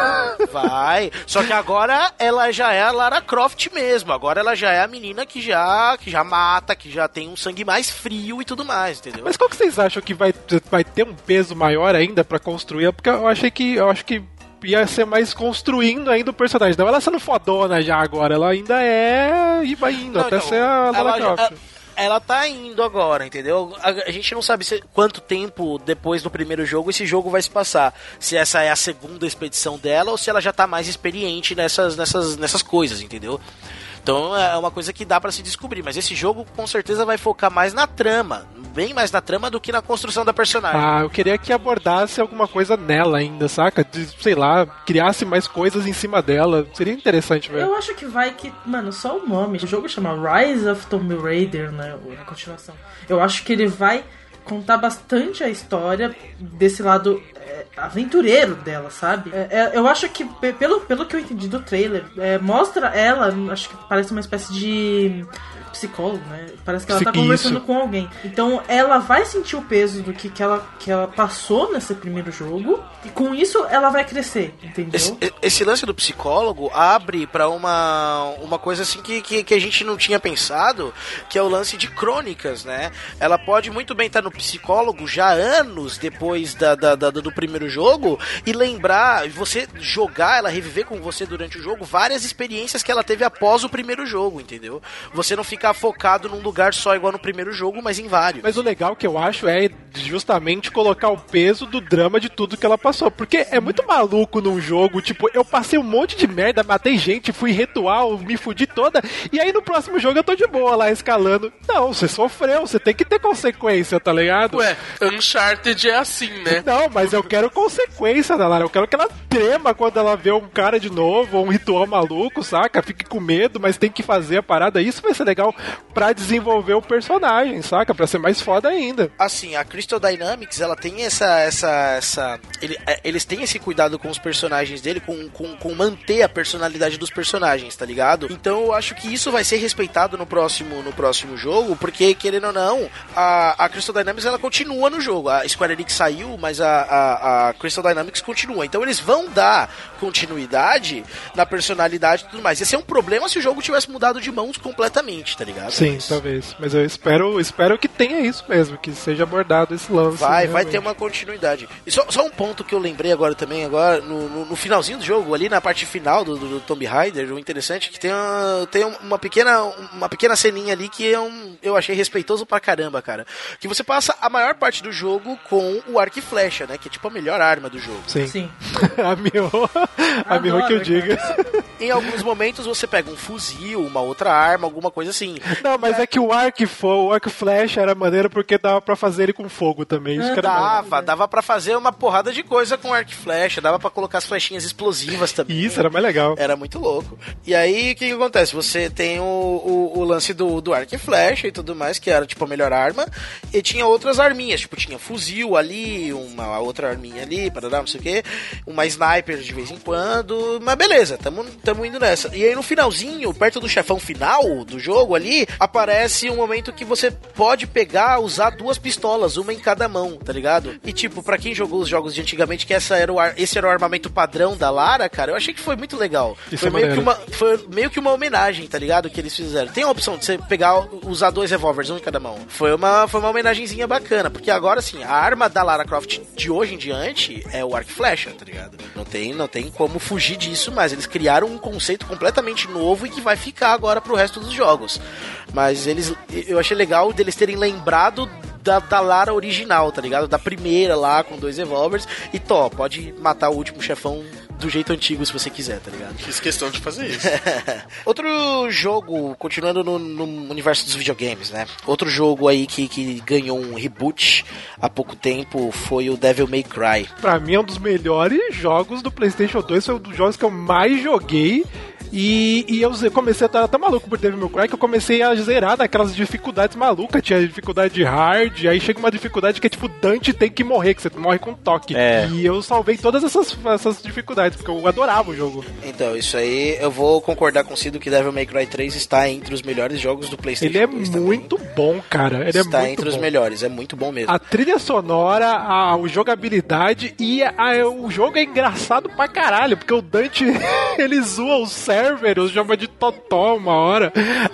Vai. Só que agora ela já é a Lara Croft mesmo. Agora ela já é a menina que já, que já mata, que já tem um sangue mais frio e tudo mais, entendeu? Mas qual que vocês acham que vai, vai ter um peso maior ainda pra construir? Porque eu achei que. Eu acho que ia ser mais construindo ainda o personagem. Não ela sendo fodona já agora, ela ainda é. e vai indo Não, até então, ser a Lara ela já- Croft. Ela tá indo agora, entendeu? A, a gente não sabe se- quanto tempo depois do primeiro jogo esse jogo vai se passar. Se essa é a segunda expedição dela ou se ela já tá mais experiente nessas, nessas, nessas coisas, entendeu? Então é uma coisa que dá pra se descobrir. Mas esse jogo com certeza vai focar mais na trama. Bem mais na trama do que na construção da personagem. Ah, eu queria que abordasse alguma coisa nela ainda, saca? De, sei lá, criasse mais coisas em cima dela. Seria interessante, velho. Eu acho que vai que, mano, só o nome. O jogo chama Rise of Tomb Raider, né? A continuação. Eu acho que ele vai contar bastante a história desse lado é, aventureiro dela, sabe? É, é, eu acho que, pe- pelo, pelo que eu entendi do trailer, é, mostra ela, acho que parece uma espécie de psicólogo, né? Parece que ela tá Isso. conversando com alguém. Então ela vai sentir o peso do que, que, ela, que ela passou nesse primeiro jogo. E com isso ela vai crescer, entendeu? Esse, esse lance do psicólogo abre pra uma, uma coisa assim que, que, que a gente não tinha pensado, que é o lance de crônicas, né? Ela pode muito bem estar no psicólogo já anos depois da, da- da- do primeiro jogo e lembrar, você jogar, ela reviver com você durante o jogo várias experiências que ela teve após o primeiro jogo, entendeu? Você não ficar focado num lugar só igual no primeiro jogo, mas em vários. Mas o legal que eu acho é justamente colocar o peso do drama de tudo que ela passou. Porque é muito maluco num jogo, tipo, eu passei um monte de merda, matei gente, fui ritual, me fudi toda, e aí no próximo jogo eu tô de boa lá escalando. Não, você sofreu, você tem que ter consequência, tá ligado? Ué, Uncharted é assim, né? Não, mas eu quero consequência da Lara. Eu quero que ela trema quando ela vê um cara de novo, ou um ritual maluco, saca? Fique com medo, mas tem que fazer a parada. Isso vai ser legal pra desenvolver o personagem, saca? Pra ser mais foda ainda. Assim, a Crystal Dynamics, ela tem essa. essa, essa ele- é, eles têm esse cuidado com os personagens dele, com, com, com manter a personalidade dos personagens, tá ligado? Então eu acho que isso vai ser respeitado no próximo, no próximo jogo, porque, querendo ou não, a, a Crystal Dynamics ela continua no jogo. A Square Enix saiu, mas a, a, a Crystal Dynamics continua. Então eles vão dar continuidade na personalidade e tudo mais. Ia ser um problema se o jogo tivesse mudado de mãos completamente, tá ligado? Sim, talvez. Mas eu espero, espero que tenha isso mesmo, que seja abordado esse lance. Vai, vai realmente. ter uma continuidade. E só, só um ponto que eu lembrei agora também, agora, no, no- no finalzinho do jogo, ali na parte final do, do, do Tomb Raider, o interessante é que tem, uma, tem uma, pequena, uma pequena ceninha ali que é um, eu achei respeitoso pra caramba, cara. Que você passa a maior parte do jogo com o arco e flecha, né? Que é tipo a melhor arma do jogo. Sim. a Miho, a Miho que eu diga. Em alguns momentos você pega um fuzil, uma outra arma, alguma coisa assim. Não, mas é que o arco, o arco e flecha era maneiro porque dava pra fazer ele com fogo também. Isso que era maneiro. Dava, dava pra fazer uma porrada de coisa com arco e flecha, dava pra colocar as flechinhas explosivas também. Isso era mais legal. Era muito louco. E aí, o que, que acontece? Você tem o, o, o lance do, do arco e flecha e tudo mais, que era tipo a melhor arma, e tinha outras arminhas, tipo, tinha fuzil ali, uma outra arminha ali, para dar não sei o que, uma sniper de vez em quando, mas beleza, tamo, tamo indo nessa. E aí no finalzinho, perto do chefão final do jogo ali, aparece um momento que você pode pegar, usar duas pistolas, uma em cada mão, tá ligado? E tipo, pra quem jogou os jogos de antigamente, que essa era o, ar- esse era o armamento padrão da Lara, cara, eu achei que foi muito legal. Isso foi, é meio que uma, foi meio que uma homenagem, tá ligado? Que eles fizeram. Tem a opção de você pegar, usar dois revólveres, um em cada mão. Foi uma, foi uma homenagenzinha bacana, porque agora sim, a arma da Lara Croft de hoje em diante é o arco e flecha, tá ligado? Não tem, não tem como fugir disso, mas eles criaram um conceito completamente novo e que vai ficar agora pro resto dos jogos. Mas eles, eu achei legal deles terem lembrado da, da Lara original, tá ligado? Da primeira lá com dois revólveres e tó, pode matar o último chefão do jeito antigo se você quiser, tá ligado? Fiz questão de fazer isso. Outro jogo, continuando no, no universo dos videogames, né? Outro jogo aí que, que ganhou um reboot há pouco tempo foi o Devil May Cry. Pra mim é um dos melhores jogos do PlayStation 2, foi um dos jogos que eu mais joguei. E, e eu comecei a estar tão maluco por Devil May Cry que eu comecei a zerar naquelas dificuldades malucas. Tinha dificuldade de hard, aí chega uma dificuldade que é tipo Dante tem que morrer, que você morre com toque. É. E eu salvei todas essas, essas dificuldades, porque eu adorava o jogo. Então, isso aí eu vou concordar com o Cido que Devil May Cry 3 está entre os melhores jogos do PlayStation Ele é 2 também. muito bom, cara. Ele é está muito entre os bom. melhores, é muito bom mesmo. A trilha sonora, a, a jogabilidade e a- a- o jogo é engraçado pra caralho, porque o Dante ele zoa o server, os chama de Totó uma hora.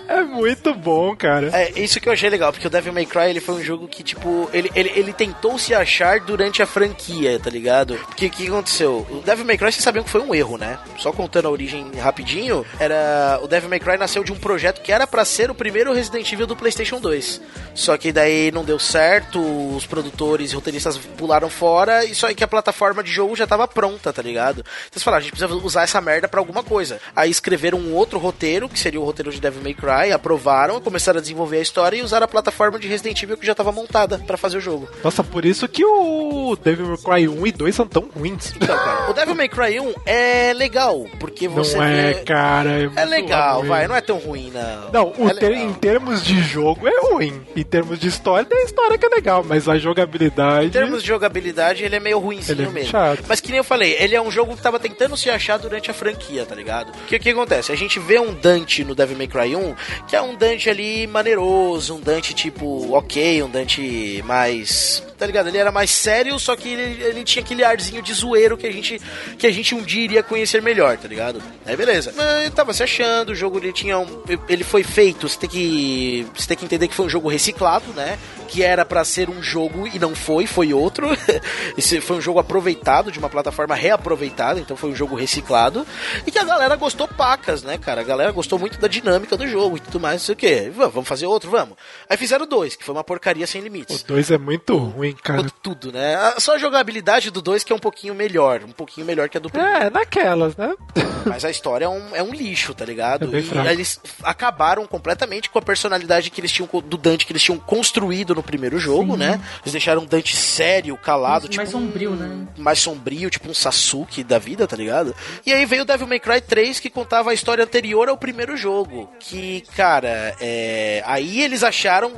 É muito bom, cara. É, isso que eu achei legal, porque o Devil May Cry ele foi um jogo que, tipo, ele, ele, ele tentou se achar durante a franquia, tá ligado? Porque o que aconteceu? O Devil May Cry, vocês sabiam que foi um erro, né? Só contando a origem rapidinho, era. O Devil May Cry nasceu de um projeto que era pra ser o primeiro Resident Evil do PlayStation 2. Só que daí não deu certo, os produtores e roteiristas pularam fora, e só que a plataforma de jogo já tava pronta, tá ligado? Então eles falaram, a gente precisa usar essa merda pra alguma coisa. Aí escreveram um outro roteiro, que seria o roteiro de Devil May Cry, aprovaram, começaram a desenvolver a história e usaram a plataforma de Resident Evil que já tava montada pra fazer o jogo. Nossa, por isso que o Devil May Cry 1 e 2 são tão ruins. Então, cara, o Devil May Cry 1 é legal, porque você não é, cara. É, É legal, ruim. vai, não é tão ruim, não. Não, é ter- em termos de jogo é ruim. Em termos de história, tem história que é legal, mas a jogabilidade. Em termos de jogabilidade, ele é meio ruimzinho Ele é mesmo. chato. Mas que nem eu falei, ele é um jogo que tava tentando se achar durante a franquia, tá ligado? Porque o que acontece? A gente vê um Dante no Devil May Cry 1, que é um Dante ali maneiroso, um Dante tipo, ok, um Dante mais. Tá ligado? Ele era mais sério, só que ele, ele tinha aquele arzinho de zoeiro que a gente que a gente um dia iria conhecer melhor, tá ligado? Aí beleza. Mas tava se achando, o jogo ele tinha um. Ele foi feito, você tem que. Você tem que entender que foi um jogo reciclado, né? Que era pra ser um jogo e não foi, foi outro. Esse foi um jogo aproveitado, de uma plataforma reaproveitada, então foi um jogo reciclado. E que a galera gostou pacas, né, cara? A galera gostou muito da dinâmica do jogo e tudo mais, não sei o quê. Vamos fazer outro, vamos. Aí fizeram dois, que foi uma porcaria sem limites. O 2 é muito ruim, cara. Tudo, né? Só a jogabilidade do 2 que é um pouquinho melhor, um pouquinho melhor que a do primeiro. É, naquelas, né? Mas a história é um, é um lixo, tá ligado? É bem e eles acabaram completamente com a personalidade que eles tinham do Dante que eles tinham construído no primeiro jogo, Sim. né? Eles deixaram o Dante sério, calado, Mais- tipo. mais sombrio, né? Mais sombrio, tipo um Sasuke da vida, tá ligado? E aí veio o Devil May Cry 3, que contava a história anterior ao primeiro jogo. Que, cara, é... aí eles acharam.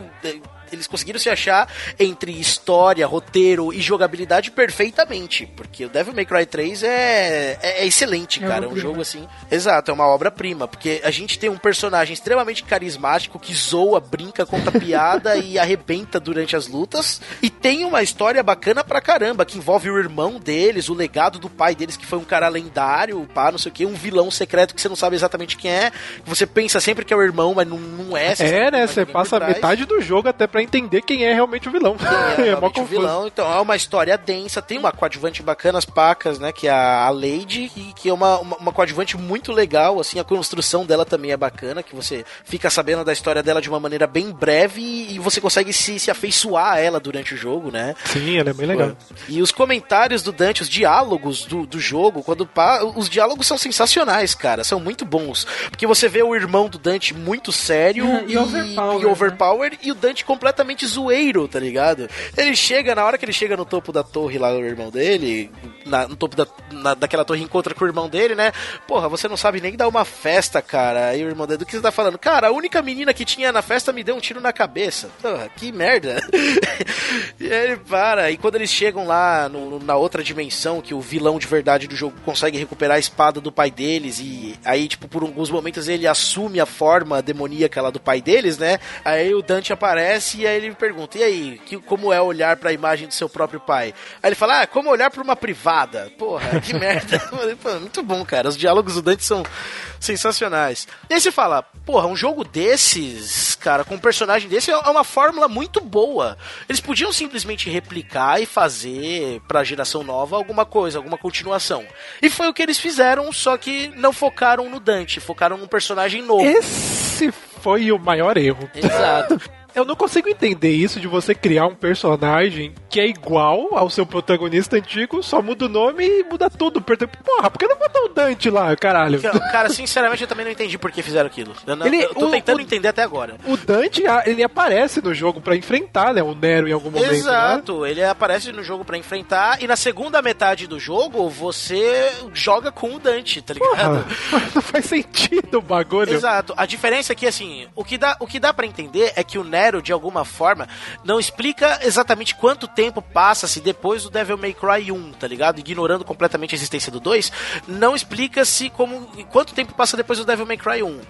Eles conseguiram se achar entre história, roteiro e jogabilidade perfeitamente. Porque o Devil May Cry 3 é, é, é excelente, É cara. É um jogo assim. Exato, é uma obra-prima. Porque a gente tem um personagem extremamente carismático que zoa, brinca, conta piada e arrebenta durante as lutas. E tem uma história bacana pra caramba, que envolve o irmão deles, o legado do pai deles, que foi um cara lendário, pá, não sei o que, um vilão secreto que você não sabe exatamente quem é. Você pensa sempre que é o irmão, mas não, não é. É, né? mais Você passa metade do jogo até pra entender quem é realmente o vilão. É, É, mó o confuso. vilão. Então, é uma história densa, tem uma coadjuvante bacana, as pacas, né? Que é a Lady, e que é uma, uma, uma coadjuvante muito legal, assim, a construção dela também é bacana, que você fica sabendo da história dela de uma maneira bem breve e você consegue se, se afeiçoar a ela durante o jogo, né? Sim, ela é bem legal. E os comentários do Dante, os diálogos do, do jogo, quando pa... os diálogos são sensacionais, cara, são muito bons. Porque você vê o irmão do Dante muito sério E overpower, e, overpower e o Dante completamente zoeiro, tá ligado? Ele chega, na hora que ele chega no topo da torre lá, o irmão dele, na- no topo da, na- daquela torre, encontra com o irmão dele, né? Porra, você não sabe nem dar uma festa, cara. Aí o irmão dele, do que você tá falando? Cara, a única menina que tinha na festa me deu um tiro na cabeça. Porra, que merda. e ele para, e quando eles chegam lá no- na outra dimensão, que o vilão de verdade do jogo consegue recuperar a espada do pai deles, e aí, tipo, por alguns momentos ele assume a forma demoníaca lá do pai deles, né? Aí o Dante aparece e aí ele pergunta: E aí, que, como é olhar pra imagem do seu próprio pai? Aí ele fala: Ah, como olhar pra uma privada? Porra, que merda. Muito bom, cara. Os diálogos do Dante são sensacionais. E aí você fala: Porra, um jogo desses, cara, com um personagem desse é uma fórmula muito boa. Eles podiam simplesmente replicar e fazer pra geração nova alguma coisa, alguma continuação. E foi o que eles fizeram, só que não focaram no Dante, focaram num personagem novo. Esse foi o maior erro. Exato. Eu não consigo entender isso de você criar um personagem que é igual ao seu protagonista antigo, só muda o nome e muda tudo. Porra, por que não botou o Dante lá, caralho? Cara, sinceramente, eu também não entendi por que fizeram aquilo. Eu, não- Ele- eu tô o- tentando o- entender até agora. O Dante, ele aparece no jogo pra enfrentar, né, o Nero em algum momento, né? Exato, ele aparece no jogo pra enfrentar e na segunda metade do jogo você joga com o Dante, tá ligado? Não faz sentido o bagulho. Exato. A diferença é que, assim, o que dá, o que dá para entender é que o Nero, de alguma forma, não explica exatamente quanto tempo passa-se depois do Devil May Cry 1, tá ligado? Ignorando completamente a existência do 2, não explica-se como quanto tempo passa depois do Devil May Cry 1.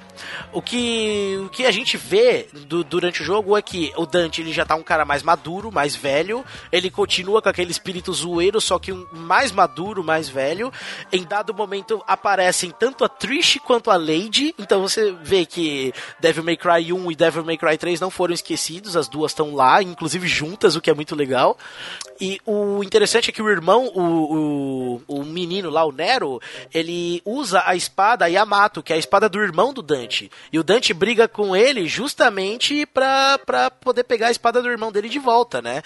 O que, o que a gente vê do- durante o jogo é que o Dante ele já tá um cara mais maduro, mais velho, ele continua com aquele espírito zoeiro, só que um mais maduro, mais velho. Em dado momento aparecem tanto a Trish quanto a Lady, então você vê que Devil May Cry 1 e Devil May Cry 3 não foram esquecidos, as duas estão lá, inclusive juntas, o que é muito legal. E o interessante é que o irmão, o, o, o menino lá, o Nero, ele usa a espada Yamato, que é a espada do irmão do Dante. E o Dante briga com ele justamente pra, pra poder pegar a espada do irmão dele de volta, né?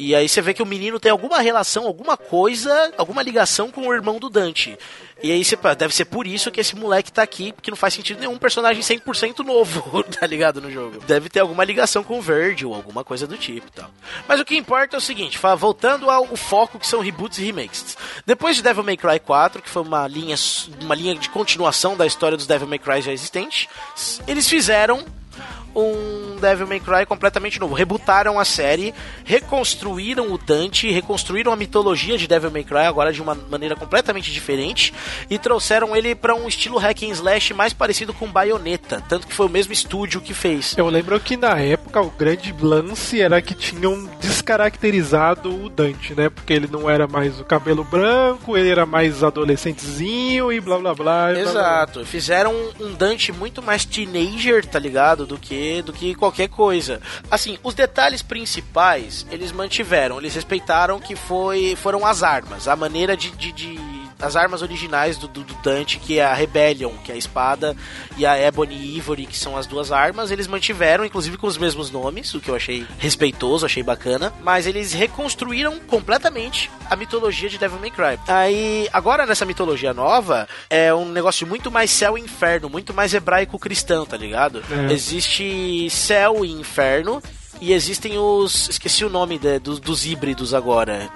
E aí você vê que o menino tem alguma relação, alguma coisa, alguma ligação com o irmão do Dante. E aí você deve ser por isso que esse moleque tá aqui, porque não faz sentido nenhum personagem 100% novo, tá ligado no jogo. Deve ter alguma ligação com o Virgil, alguma coisa do tipo e tal. Mas o que importa é o seguinte, voltando ao, ao foco que são reboots e remakes. Depois de Devil May Cry 4, que foi uma linha, uma linha de continuação da história dos Devil May Cry já existentes, eles fizeram um Devil May Cry completamente novo. Rebutaram a série, reconstruíram o Dante, reconstruíram a mitologia de Devil May Cry agora de uma maneira completamente diferente e trouxeram ele para um estilo hack and slash mais parecido com Bayonetta, tanto que foi o mesmo estúdio que fez. Eu lembro que na época o grande lance era que tinham descaracterizado o Dante, né? Porque ele não era mais o cabelo branco, ele era mais adolescentezinho e blá blá blá. e blá, blá. Exato, fizeram um, um Dante muito mais teenager, tá ligado? Do que, do que qualquer coisa. Assim, os detalhes principais eles mantiveram, eles respeitaram que foi, foram as armas, a maneira de. de, de- as armas originais do, do, do Dante, que é a Rebellion, que é a espada, e a Ebony e Ivory, que são as duas armas, eles mantiveram, inclusive com os mesmos nomes, o que eu achei respeitoso, achei bacana, mas eles reconstruíram completamente a mitologia de Devil May Cry. Aí, agora nessa mitologia nova, é um negócio muito mais céu e inferno, muito mais hebraico-cristão, tá ligado? É. Existe céu e inferno, E existem os. Esqueci o nome de- dos, dos híbridos agora.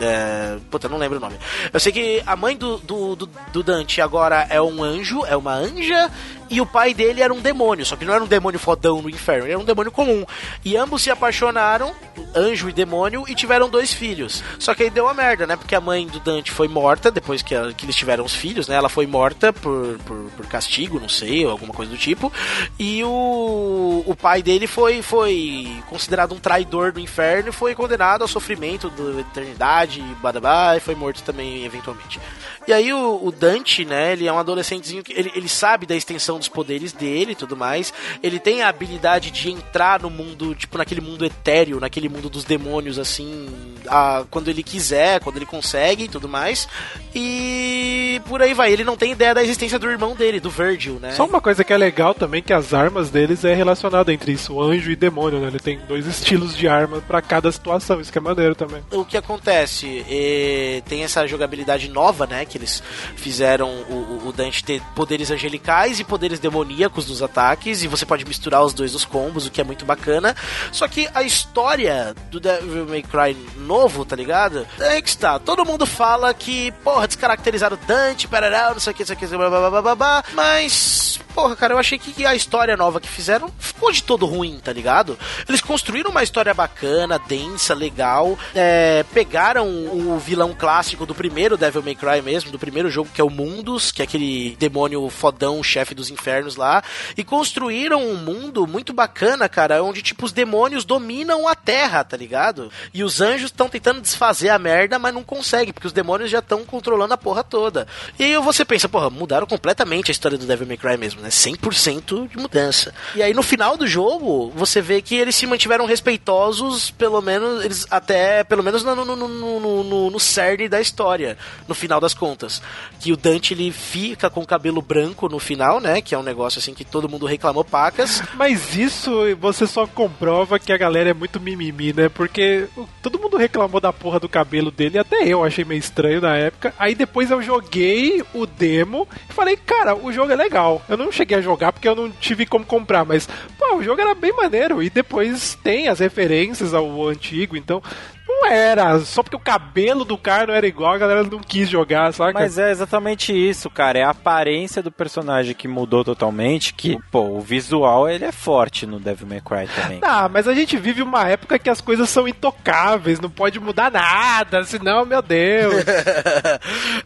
Puta, não lembro o nome. Eu sei que a mãe do, do, do, Dante agora é um anjo, é uma anja. E o pai dele era um demônio, só que não era um demônio fodão no inferno, ele era um demônio comum. E ambos se apaixonaram, anjo e demônio, e tiveram dois filhos. Só que aí deu uma merda, né? Porque a mãe do Dante foi morta depois que, que eles tiveram os filhos, né? Ela foi morta por, por, por castigo, não sei, ou alguma coisa do tipo. E o, o pai dele foi, foi considerado um traidor do inferno e foi condenado ao sofrimento da eternidade, badabá, e foi morto também eventualmente. E aí o, o Dante, né, ele é um adolescentezinho que ele, ele sabe da extensão dos poderes dele e tudo mais. Ele tem a habilidade de entrar no mundo, tipo, naquele mundo etéreo, naquele mundo dos demônios, assim, a, quando ele quiser, quando ele consegue e tudo mais. E por aí vai. Ele não tem ideia da existência do irmão dele, do Virgil, né? Só uma coisa que é legal também que as armas deles é relacionada entre isso, anjo e demônio, né? Ele tem dois estilos de arma pra cada situação, isso que é maneiro também. o que acontece? É, tem essa jogabilidade nova, né? Que eles fizeram o, o- Dante ter poderes angelicais e poderes demoníacos nos ataques, e você pode misturar os dois nos combos, o que é muito bacana. Só que a história do Devil May Cry novo, tá ligado? É que está. Todo mundo fala que, porra, descaracterizaram Dante, parará, não sei o que, não sei o que, blá, blá, blá, blá, blá, mas, porra, cara, eu achei que a história nova que fizeram ficou de todo ruim, tá ligado? Eles construíram uma história bacana, densa, legal, é, pegaram o vilão clássico do primeiro Devil May Cry mesmo, do primeiro jogo, que é o Mundus, que é aquele demônio fodão, chefe dos infernos lá, e construíram um mundo muito bacana, cara, onde, tipo, os demônios dominam a Terra, tá ligado? E os anjos estão tentando desfazer a merda, mas não conseguem, porque os demônios já estão controlando a porra toda. E aí você pensa, porra, mudaram completamente a história do Devil May Cry mesmo, né? 100% de mudança. E aí no final do jogo, você vê que eles se mantiveram respeitosos, pelo menos, eles até, pelo menos no, no, no, no, no, cerne da história, no final das contas. Que o Dante, ele fica com o cabelo branco no final, né? Que é um negócio assim que todo mundo reclamou pacas. Mas isso você só comprova que a galera é muito mimimi, né? Porque todo mundo reclamou da porra do cabelo dele, até eu achei meio estranho na época. Aí depois eu joguei o demo e falei, cara, o jogo é legal. Eu não cheguei a jogar porque eu não tive como comprar, mas, pô, o jogo era bem maneiro. E depois tem as referências ao antigo, então. Não era, só porque o cabelo do cara não era igual, a galera não quis jogar, saca? Mas é exatamente isso, cara. É a aparência do personagem que mudou totalmente. Que, pô, o visual ele é forte no Devil May Cry também. Ah, mas a gente vive uma época que as coisas são intocáveis, não pode mudar nada, senão, meu Deus.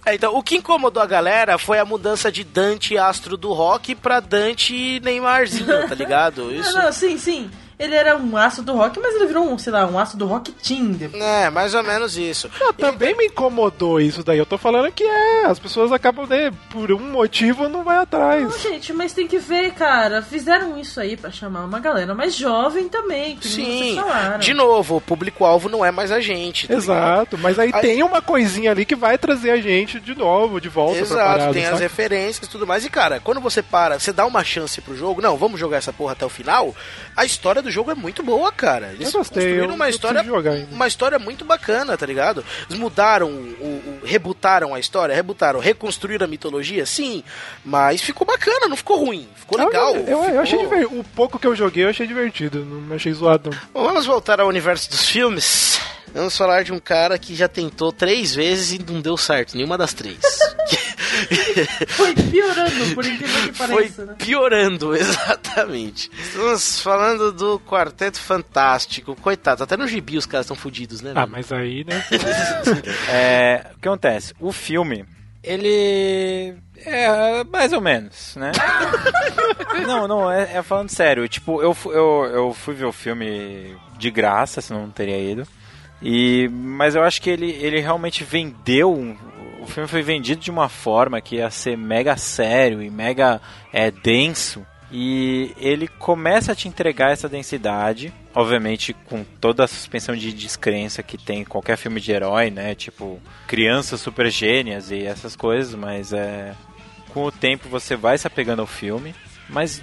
É, então, o que incomodou a galera foi a mudança de Dante astro do rock pra Dante Neymarzinho, tá ligado? Isso. Não, não, sim, sim. Ele era um aço do rock, mas ele virou um, sei lá, um aço do rock depois. É, mais ou menos isso. Não, também me incomodou isso daí. Eu tô falando que é, as pessoas acabam, né, por um motivo não vai atrás. Não, gente, mas tem que ver, cara. Fizeram isso aí pra chamar uma galera mais jovem também, que nem vocês Sim, falaram. de novo, o público-alvo não é mais a gente. tá Exato, mas aí, Aí- tem uma coisinha ali que vai trazer a gente de novo, de volta pra Exato, parada, tem as sabe? referências e tudo mais. E, cara, quando você para, você dá uma chance pro jogo, não, vamos jogar essa porra até o final, a história do jogo é muito boa, cara. Eles Eu gostei, construíram eu- uma eu história. Uma história muito bacana, tá ligado? Eles mudaram, o, o- rebutaram a história, rebutaram, reconstruíram a mitologia, sim, mas ficou bacana, não ficou ruim, ficou legal. Eu, eu, eu ficou- achei diver... O pouco que eu joguei eu achei divertido, não achei zoado. Bom, vamos voltar ao universo dos filmes. Vamos falar de um cara que já tentou três vezes e não deu certo, nenhuma das três. Foi piorando, por incrível que Foi pareça, né? piorando, exatamente. Estamos falando do Quarteto Fantástico. Coitado, até no gibi os caras estão fudidos, né? Ah, velho? mas aí, né? É, o que acontece? O filme, ele é mais ou menos, né? não, não, é, é falando sério. Tipo, eu, eu, eu fui ver o filme de graça, senão não teria ido. E, mas eu acho que ele, ele realmente vendeu. O filme foi vendido de uma forma que ia ser mega sério e mega é, denso. E ele começa a te entregar essa densidade, obviamente com toda a suspensão de descrença que tem em qualquer filme de herói, né? Tipo, crianças super gênias e essas coisas, mas é. Com o tempo você vai se apegando ao filme. Mas,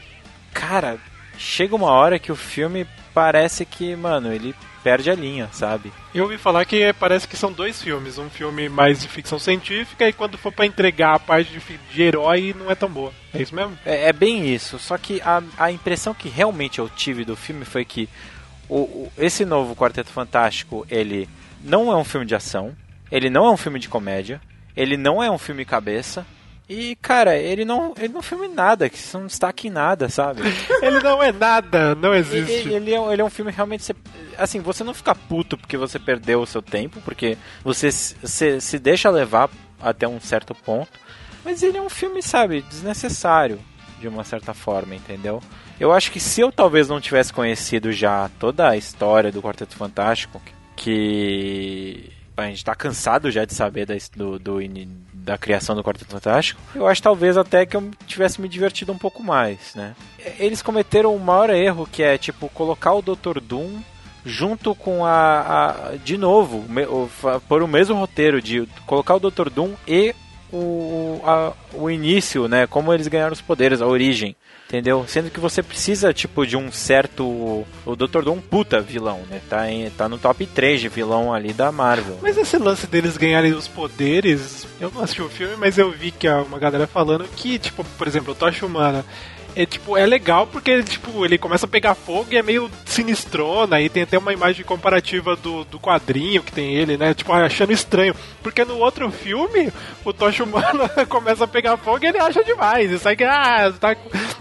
cara, chega uma hora que o filme parece que, mano, ele perde a linha, sabe? Eu ouvi falar que parece que são dois filmes. Um filme mais de ficção científica e quando for pra entregar a parte de, de herói não é tão boa. É isso mesmo? É, é bem isso. Só que a, a impressão que realmente eu tive do filme foi que o, o- esse novo Quarteto Fantástico, ele não é um filme de ação, ele não é um filme de comédia, ele não é um filme cabeça. E, cara, ele não, ele não filme nada, que isso não destaca em nada, sabe? Ele não é nada, não existe. Ele, ele é, um- ele é um filme realmente. assim, você não fica puto porque você perdeu o seu tempo, porque você se, se, deixa levar até um certo ponto. Mas ele é um filme, sabe, desnecessário, de uma certa forma, entendeu? Eu acho que se eu talvez não tivesse conhecido já toda a história do Quarteto Fantástico, que a gente tá cansado já de saber da, do, do da criação do Quarteto Fantástico, eu acho talvez até que eu tivesse me divertido um pouco mais, né? Eles cometeram o maior erro, que é, tipo, colocar o Dr. Doom junto com a, a- de novo, me- o, por o mesmo roteiro de colocar o Dr. Doom e o, a- o início, né? Como eles ganharam os poderes, a origem. Entendeu? Sendo que você precisa, tipo, de um certo. O Dr. Doom, puta vilão, né? Tá, em, tá no top 3 de vilão ali da Marvel. Mas esse lance deles ganharem os poderes, eu não assisti o filme, mas eu vi que há uma galera falando que, tipo, por exemplo, o Tocha Humana é tipo, é legal porque tipo, ele começa a pegar fogo e é meio sinistrona, e tem até uma imagem comparativa do, do quadrinho que tem ele, né? Tipo, achando estranho. Porque no outro filme, o Tocha Humana começa a pegar fogo e ele acha demais. Isso aí que, ah, tá.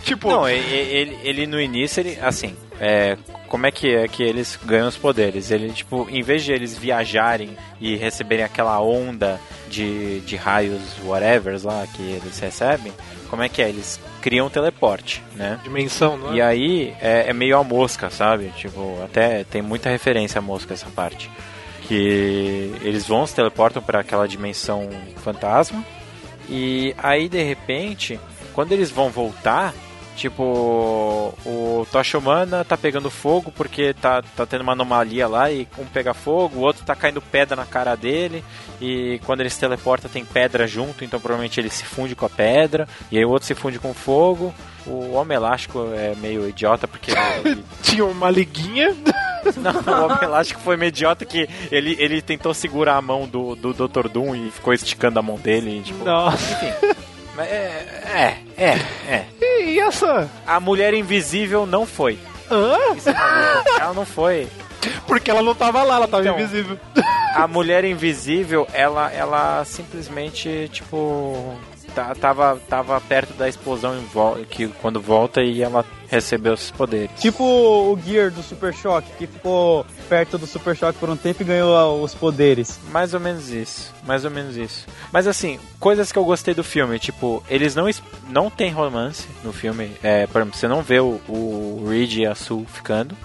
Tipo. Não, e- e- ele, ele no início, ele, assim, é, como é que é que eles ganham os poderes? Ele, tipo, em vez de eles viajarem e receberem aquela onda de, de raios whatever lá que eles recebem, como é que é? Eles criam um teleporte, né? Dimensão, não é? E aí é, é meio a mosca, sabe? Tipo, até tem muita referência a mosca essa parte. Que eles vão, se teleportam para aquela dimensão fantasma. E aí, de repente, quando eles vão voltar, tipo, o Tocha Humana tá pegando fogo porque tá, tá tendo uma anomalia lá e um pega fogo, o outro tá caindo pedra na cara dele. E quando ele se teleporta tem pedra junto, então provavelmente ele se funde com a pedra. E aí o outro se funde com fogo. O Homem Elástico é meio idiota porque ele, Tinha uma liguinha. não, o Homem Elástico foi meio idiota que ele, ele tentou segurar a mão do, do Dr. Doom e ficou esticando a mão dele. E, tipo, Nossa. Enfim. É, é, é, é. E essa? A Mulher Invisível não foi. Hã? É. Ela não foi. Porque ela não tava lá, ela tava Então. invisível. A Mulher Invisível, ela, ela simplesmente, tipo... tá- Tava, tava perto da explosão em vol- que quando volta e ela recebeu esses poderes. Tipo o Gear do Super Choque, que ficou perto do Super Choque por um tempo e ganhou os poderes. Mais ou menos isso. Mais ou menos isso. Mas assim, coisas que eu gostei do filme, tipo, eles não, não tem romance no filme. É, por exemplo, você não vê o, o Reed e a Sue ficando.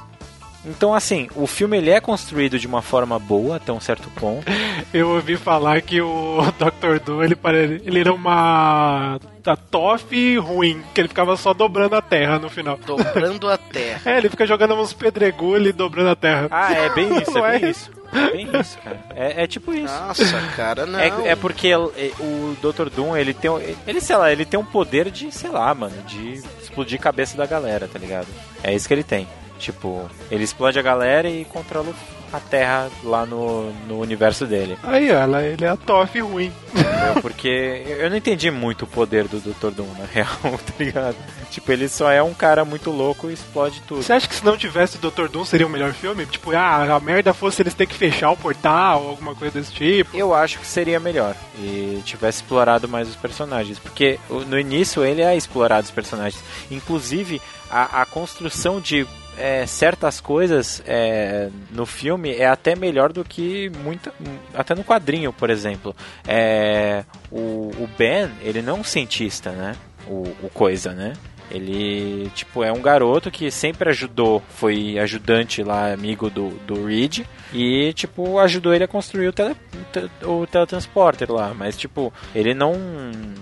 Então, assim, o filme ele é construído de uma forma boa até um certo ponto. Eu ouvi falar que o Dr. Doom, ele, ele era uma da TOF ruim, que ele ficava só dobrando a terra no final. Dobrando a terra. É, ele fica jogando uns pedregulhos e dobrando a terra. Ah, é bem isso, é bem isso. É bem isso, cara. É, é tipo isso. Nossa, cara, não. É, é porque é, o Dr. Doom, ele tem, um- ele, sei lá, ele tem um poder de, sei lá, mano, de explodir a cabeça da galera, tá ligado? É isso que ele tem. Tipo, ele explode a galera e controla a Terra lá no, no universo dele. Aí, ela, ele é a TOF ruim. Entendeu? Porque eu não entendi muito o poder do Dr. Doom, na real, tá ligado? Tipo, ele só é um cara muito louco e explode tudo. Você acha que se não tivesse o Dr. Doom seria o melhor filme? Tipo, ah, a merda fosse eles terem que fechar o portal ou alguma coisa desse tipo. Eu acho que seria melhor e tivesse explorado mais os personagens, porque no início ele é explorado os personagens, inclusive a, a construção de é, certas coisas é, no filme é até melhor do que muita, até no quadrinho, por exemplo. É, o, o Ben ele não é um cientista, né? O, o coisa, né? Ele, tipo, é um garoto que sempre ajudou, foi ajudante lá, amigo do, do Reed, e, tipo, ajudou ele a construir o, tele, o te- o teletransporter lá. Mas, tipo, ele não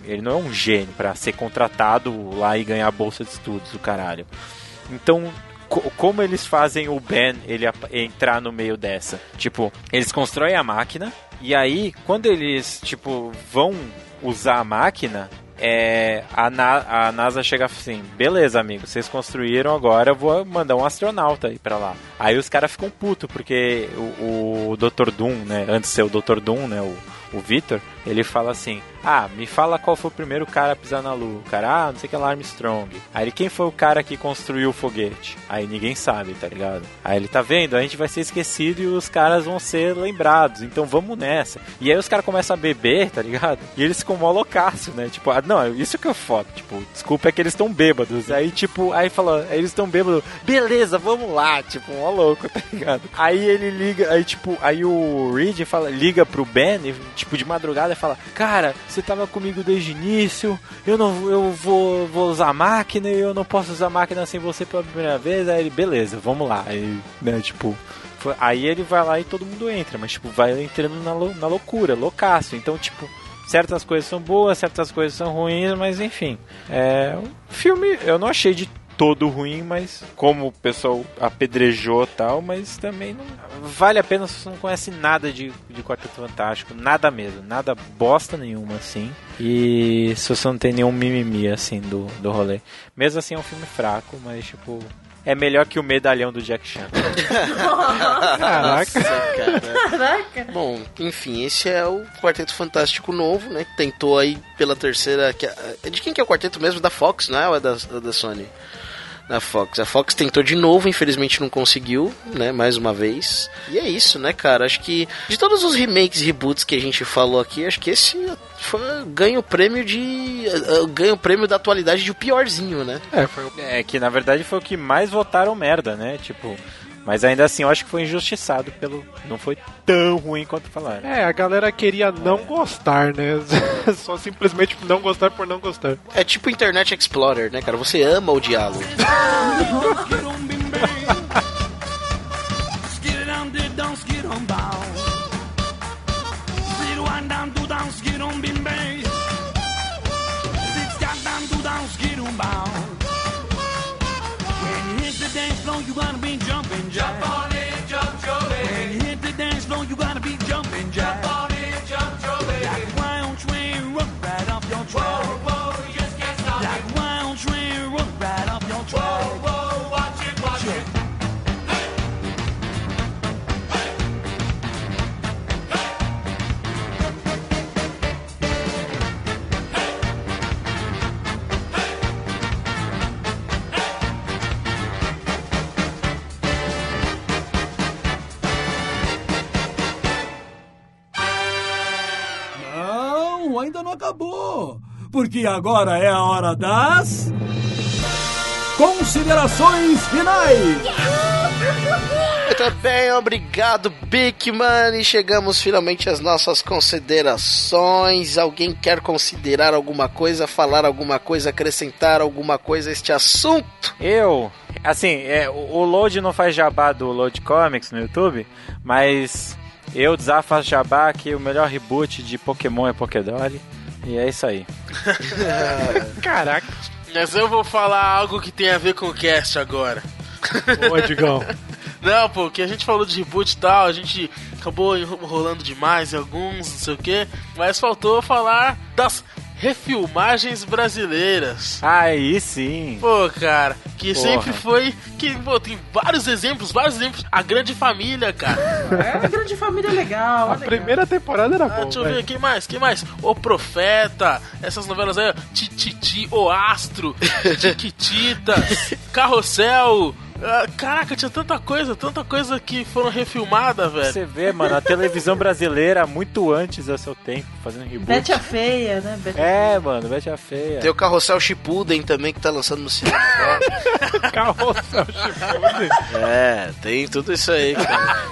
ele não é um gênio pra ser contratado lá e ganhar a bolsa de estudos, o caralho. Então, como eles fazem o Ben ele entrar no meio dessa? Tipo, eles constroem a máquina, e aí, quando eles, tipo, vão usar a máquina, é, a, Na- a NASA chega assim, beleza, amigo, vocês construíram agora, eu vou mandar um astronauta aí pra lá. Aí os caras ficam putos, porque o, o Dr. Doom, né, antes de ser o Dr. Doom, né, o, o Victor, ele fala assim: Ah, me fala qual foi o primeiro cara a pisar na lua. O cara, ah, não sei que lá, Armstrong. Aí ele, quem foi o cara que construiu o foguete? Aí ninguém sabe, tá ligado? Aí ele tá vendo, a gente vai ser esquecido e os caras vão ser lembrados. Então vamos nessa. E aí os caras começam a beber, tá ligado? E eles ficam mó loucaço, né? Tipo, ah, não, isso que é foda. Tipo, desculpa, é que eles estão bêbados. Aí, tipo, aí fala, eles estão bêbados. Beleza, vamos lá. Tipo, mó louco, tá ligado? Aí ele liga, aí tipo, aí o Reed fala, liga pro Ben, tipo, de madrugada e fala, cara, você tava comigo desde o início, eu não, eu vou, vou usar máquina e eu não posso usar máquina sem você pela primeira vez. Aí ele, beleza, vamos lá. Aí, né, tipo, foi- aí ele vai lá e todo mundo entra, mas tipo, vai entrando na, na loucura, loucaço. Então, tipo, certas coisas são boas, certas coisas são ruins, mas enfim. É um filme, eu não achei de todo ruim, mas como o pessoal apedrejou tal, mas também não vale a pena se você não conhece nada de, de Quarteto Fantástico, nada mesmo, nada bosta nenhuma assim. E se você não tem nenhum mimimi assim do, do rolê. Mesmo assim é um filme fraco, mas tipo é melhor que o medalhão do Jack Chan. Caraca. Caraca. Bom, enfim, esse é o Quarteto Fantástico novo, né? que Tentou aí pela terceira. que é- é de quem que é o quarteto mesmo? Da Fox, não é? Ou é da, da Sony? Da Fox. A Fox tentou de novo, infelizmente não conseguiu, né? Mais uma vez. E é isso, né, cara? Acho que de todos os remakes e reboots que a gente falou aqui, acho que esse foi, ganha o prêmio de. eh, ganha o prêmio da atualidade de o piorzinho, né? É, foi... é que na verdade foi o que mais votaram merda, né? Tipo, mas ainda assim eu acho que foi injustiçado pelo. Não foi tão ruim quanto falaram. É, a galera queria não gostar, né? Só simplesmente não gostar por não gostar. É tipo Internet Explorer, né, cara? Você ama o diálogo. you wanna be jumping jacks. Jump acabou. Porque agora é a hora das. Considerações finais! Muito bem, obrigado, Bigman. E chegamos finalmente às nossas considerações. Alguém quer considerar alguma coisa, falar alguma coisa, acrescentar alguma coisa a este assunto? Eu, assim, é, o Load não faz jabá do Load Comics no YouTube, mas eu desafio jabá que o melhor reboot de Pokémon é Pokédoli. E é isso aí. Caraca. Mas eu vou falar algo que tem a ver com o cast agora. Ô, Digão. Não, pô, que a gente falou de reboot e tal, a gente acabou enrolando demais em alguns, não sei o que, mas faltou falar das refilmagens brasileiras. Aí sim. Pô, cara, que Porra. sempre foi. Que, pô, tem vários exemplos, vários exemplos. A grande família, cara. É, a grande família é legal. A primeira temporada era Ah, boa. deixa eu ver, quem mais? Quem mais? O Profeta, essas novelas aí, ó, Tititi, O Astro, Tiquititas, Carrossel. Ah, caraca, tinha tanta coisa, tanta coisa que foram refilmadas, velho. Você vê, mano, a televisão brasileira muito antes do seu tempo, fazendo reboot. Bete a feia, né? Bete É, mano, Bete a Feia. Tem o Carrossel Shippuden também que tá lançando no cinema agora. Carrossel Shippuden. É, tem tudo isso aí, cara.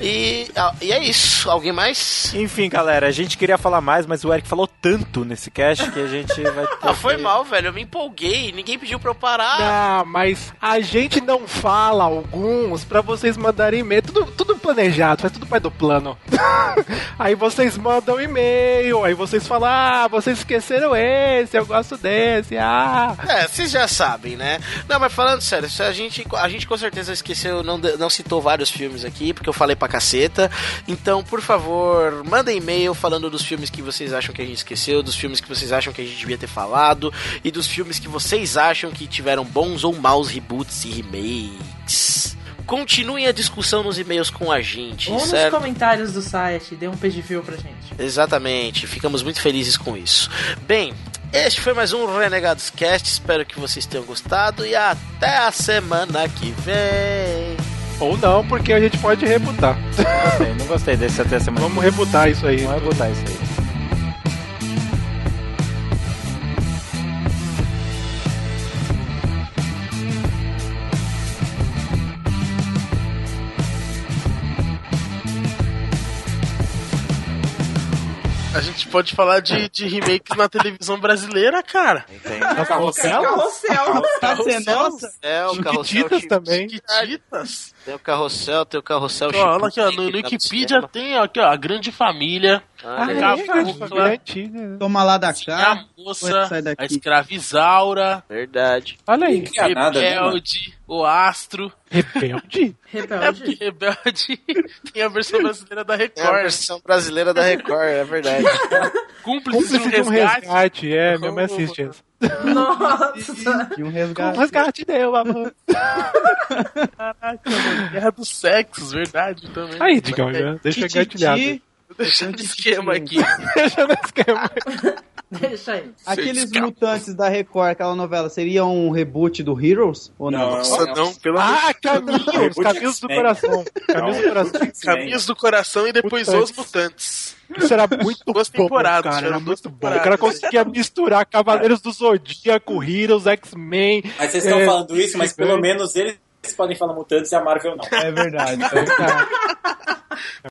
E, ah, e é isso. Alguém mais? Enfim, galera, a gente queria falar mais, mas o Eric falou tanto nesse cast que a gente vai ter Ah, foi que- mal, velho. Eu me empolguei. Ninguém pediu pra eu parar. Ah, mas a gente não fala alguns pra vocês mandarem e-mail. Tudo, tudo planejado, faz tudo parte do plano. aí vocês mandam e-mail, aí vocês falam, ah, vocês esqueceram esse, eu gosto desse, ah. É, vocês já sabem, né? Não, mas falando sério, a gente, a gente com certeza esqueceu, não, não citou vários filmes aqui, porque eu falei pra caceta. Então, por favor, mandem e-mail falando dos filmes que vocês acham que a gente esqueceu, dos filmes que vocês acham que a gente devia ter falado, e dos filmes que vocês acham que tiveram bons ou maus reboots e remakes. Continuem a discussão nos e-mails com a gente, Ou nos certo? comentários do site, dê um page view pra gente. Exatamente, ficamos muito felizes com isso. Bem, este foi mais um Renegados Cast, espero que vocês tenham gostado e até a semana que vem. Ou não, porque a gente pode rebutar. Gostei, não gostei desse até semana. Vamos rebutar isso aí. Vamos rebutar isso aí. Gente pode falar de, de remakes na televisão brasileira, cara. Tem. Carrossel? Carrossel. Carrossel. É, o carrossel. Chiquititas Chi- também. Chiquititas. Tem o carrossel, tem o carrossel Ó, olha aqui, ó, no, tá Wikipedia tem ó, aqui, ó, a grande família. Ah, a é, Cabocla, Toma lá da a cá. moça, sai daqui. a escravizaura, Verdade. Olha aí. É nada, né? Rebelde, o Astro. Rebelde? É Rebelde. porque Rebelde tem a versão brasileira da É a Record. versão brasileira da Record, é verdade. Cúmplices de um Cúmplice de um resgate. resgate. É, minha mãe assiste essa. Nossa. E um Um resgate. resgate deu, amor. Caraca, mano. Guerra dos sexos, verdade também. Aí, Digão, deixa engatilhado. Tititi. Tô deixando esquema aqui. Deixa no esquema. Deixa aí. Aqueles mutantes da Record, aquela novela, seria um reboot do Heroes? Ou não? Não, Nossa, não, pelo amor Ah, caminhos! Reboot Caminhos do coração. Caminhos do coração. Caminhos do Coração e depois Mutantes. Os Mutantes. Isso era muito Duas bom, temporadas, cara. Era muito bom. O cara conseguia misturar Cavaleiros do Zodíaco, Heroes, X-Men. Mas vocês estão É, falando isso, mas pelo menos eles podem falar mutantes e a Marvel não. É verdade. Cara,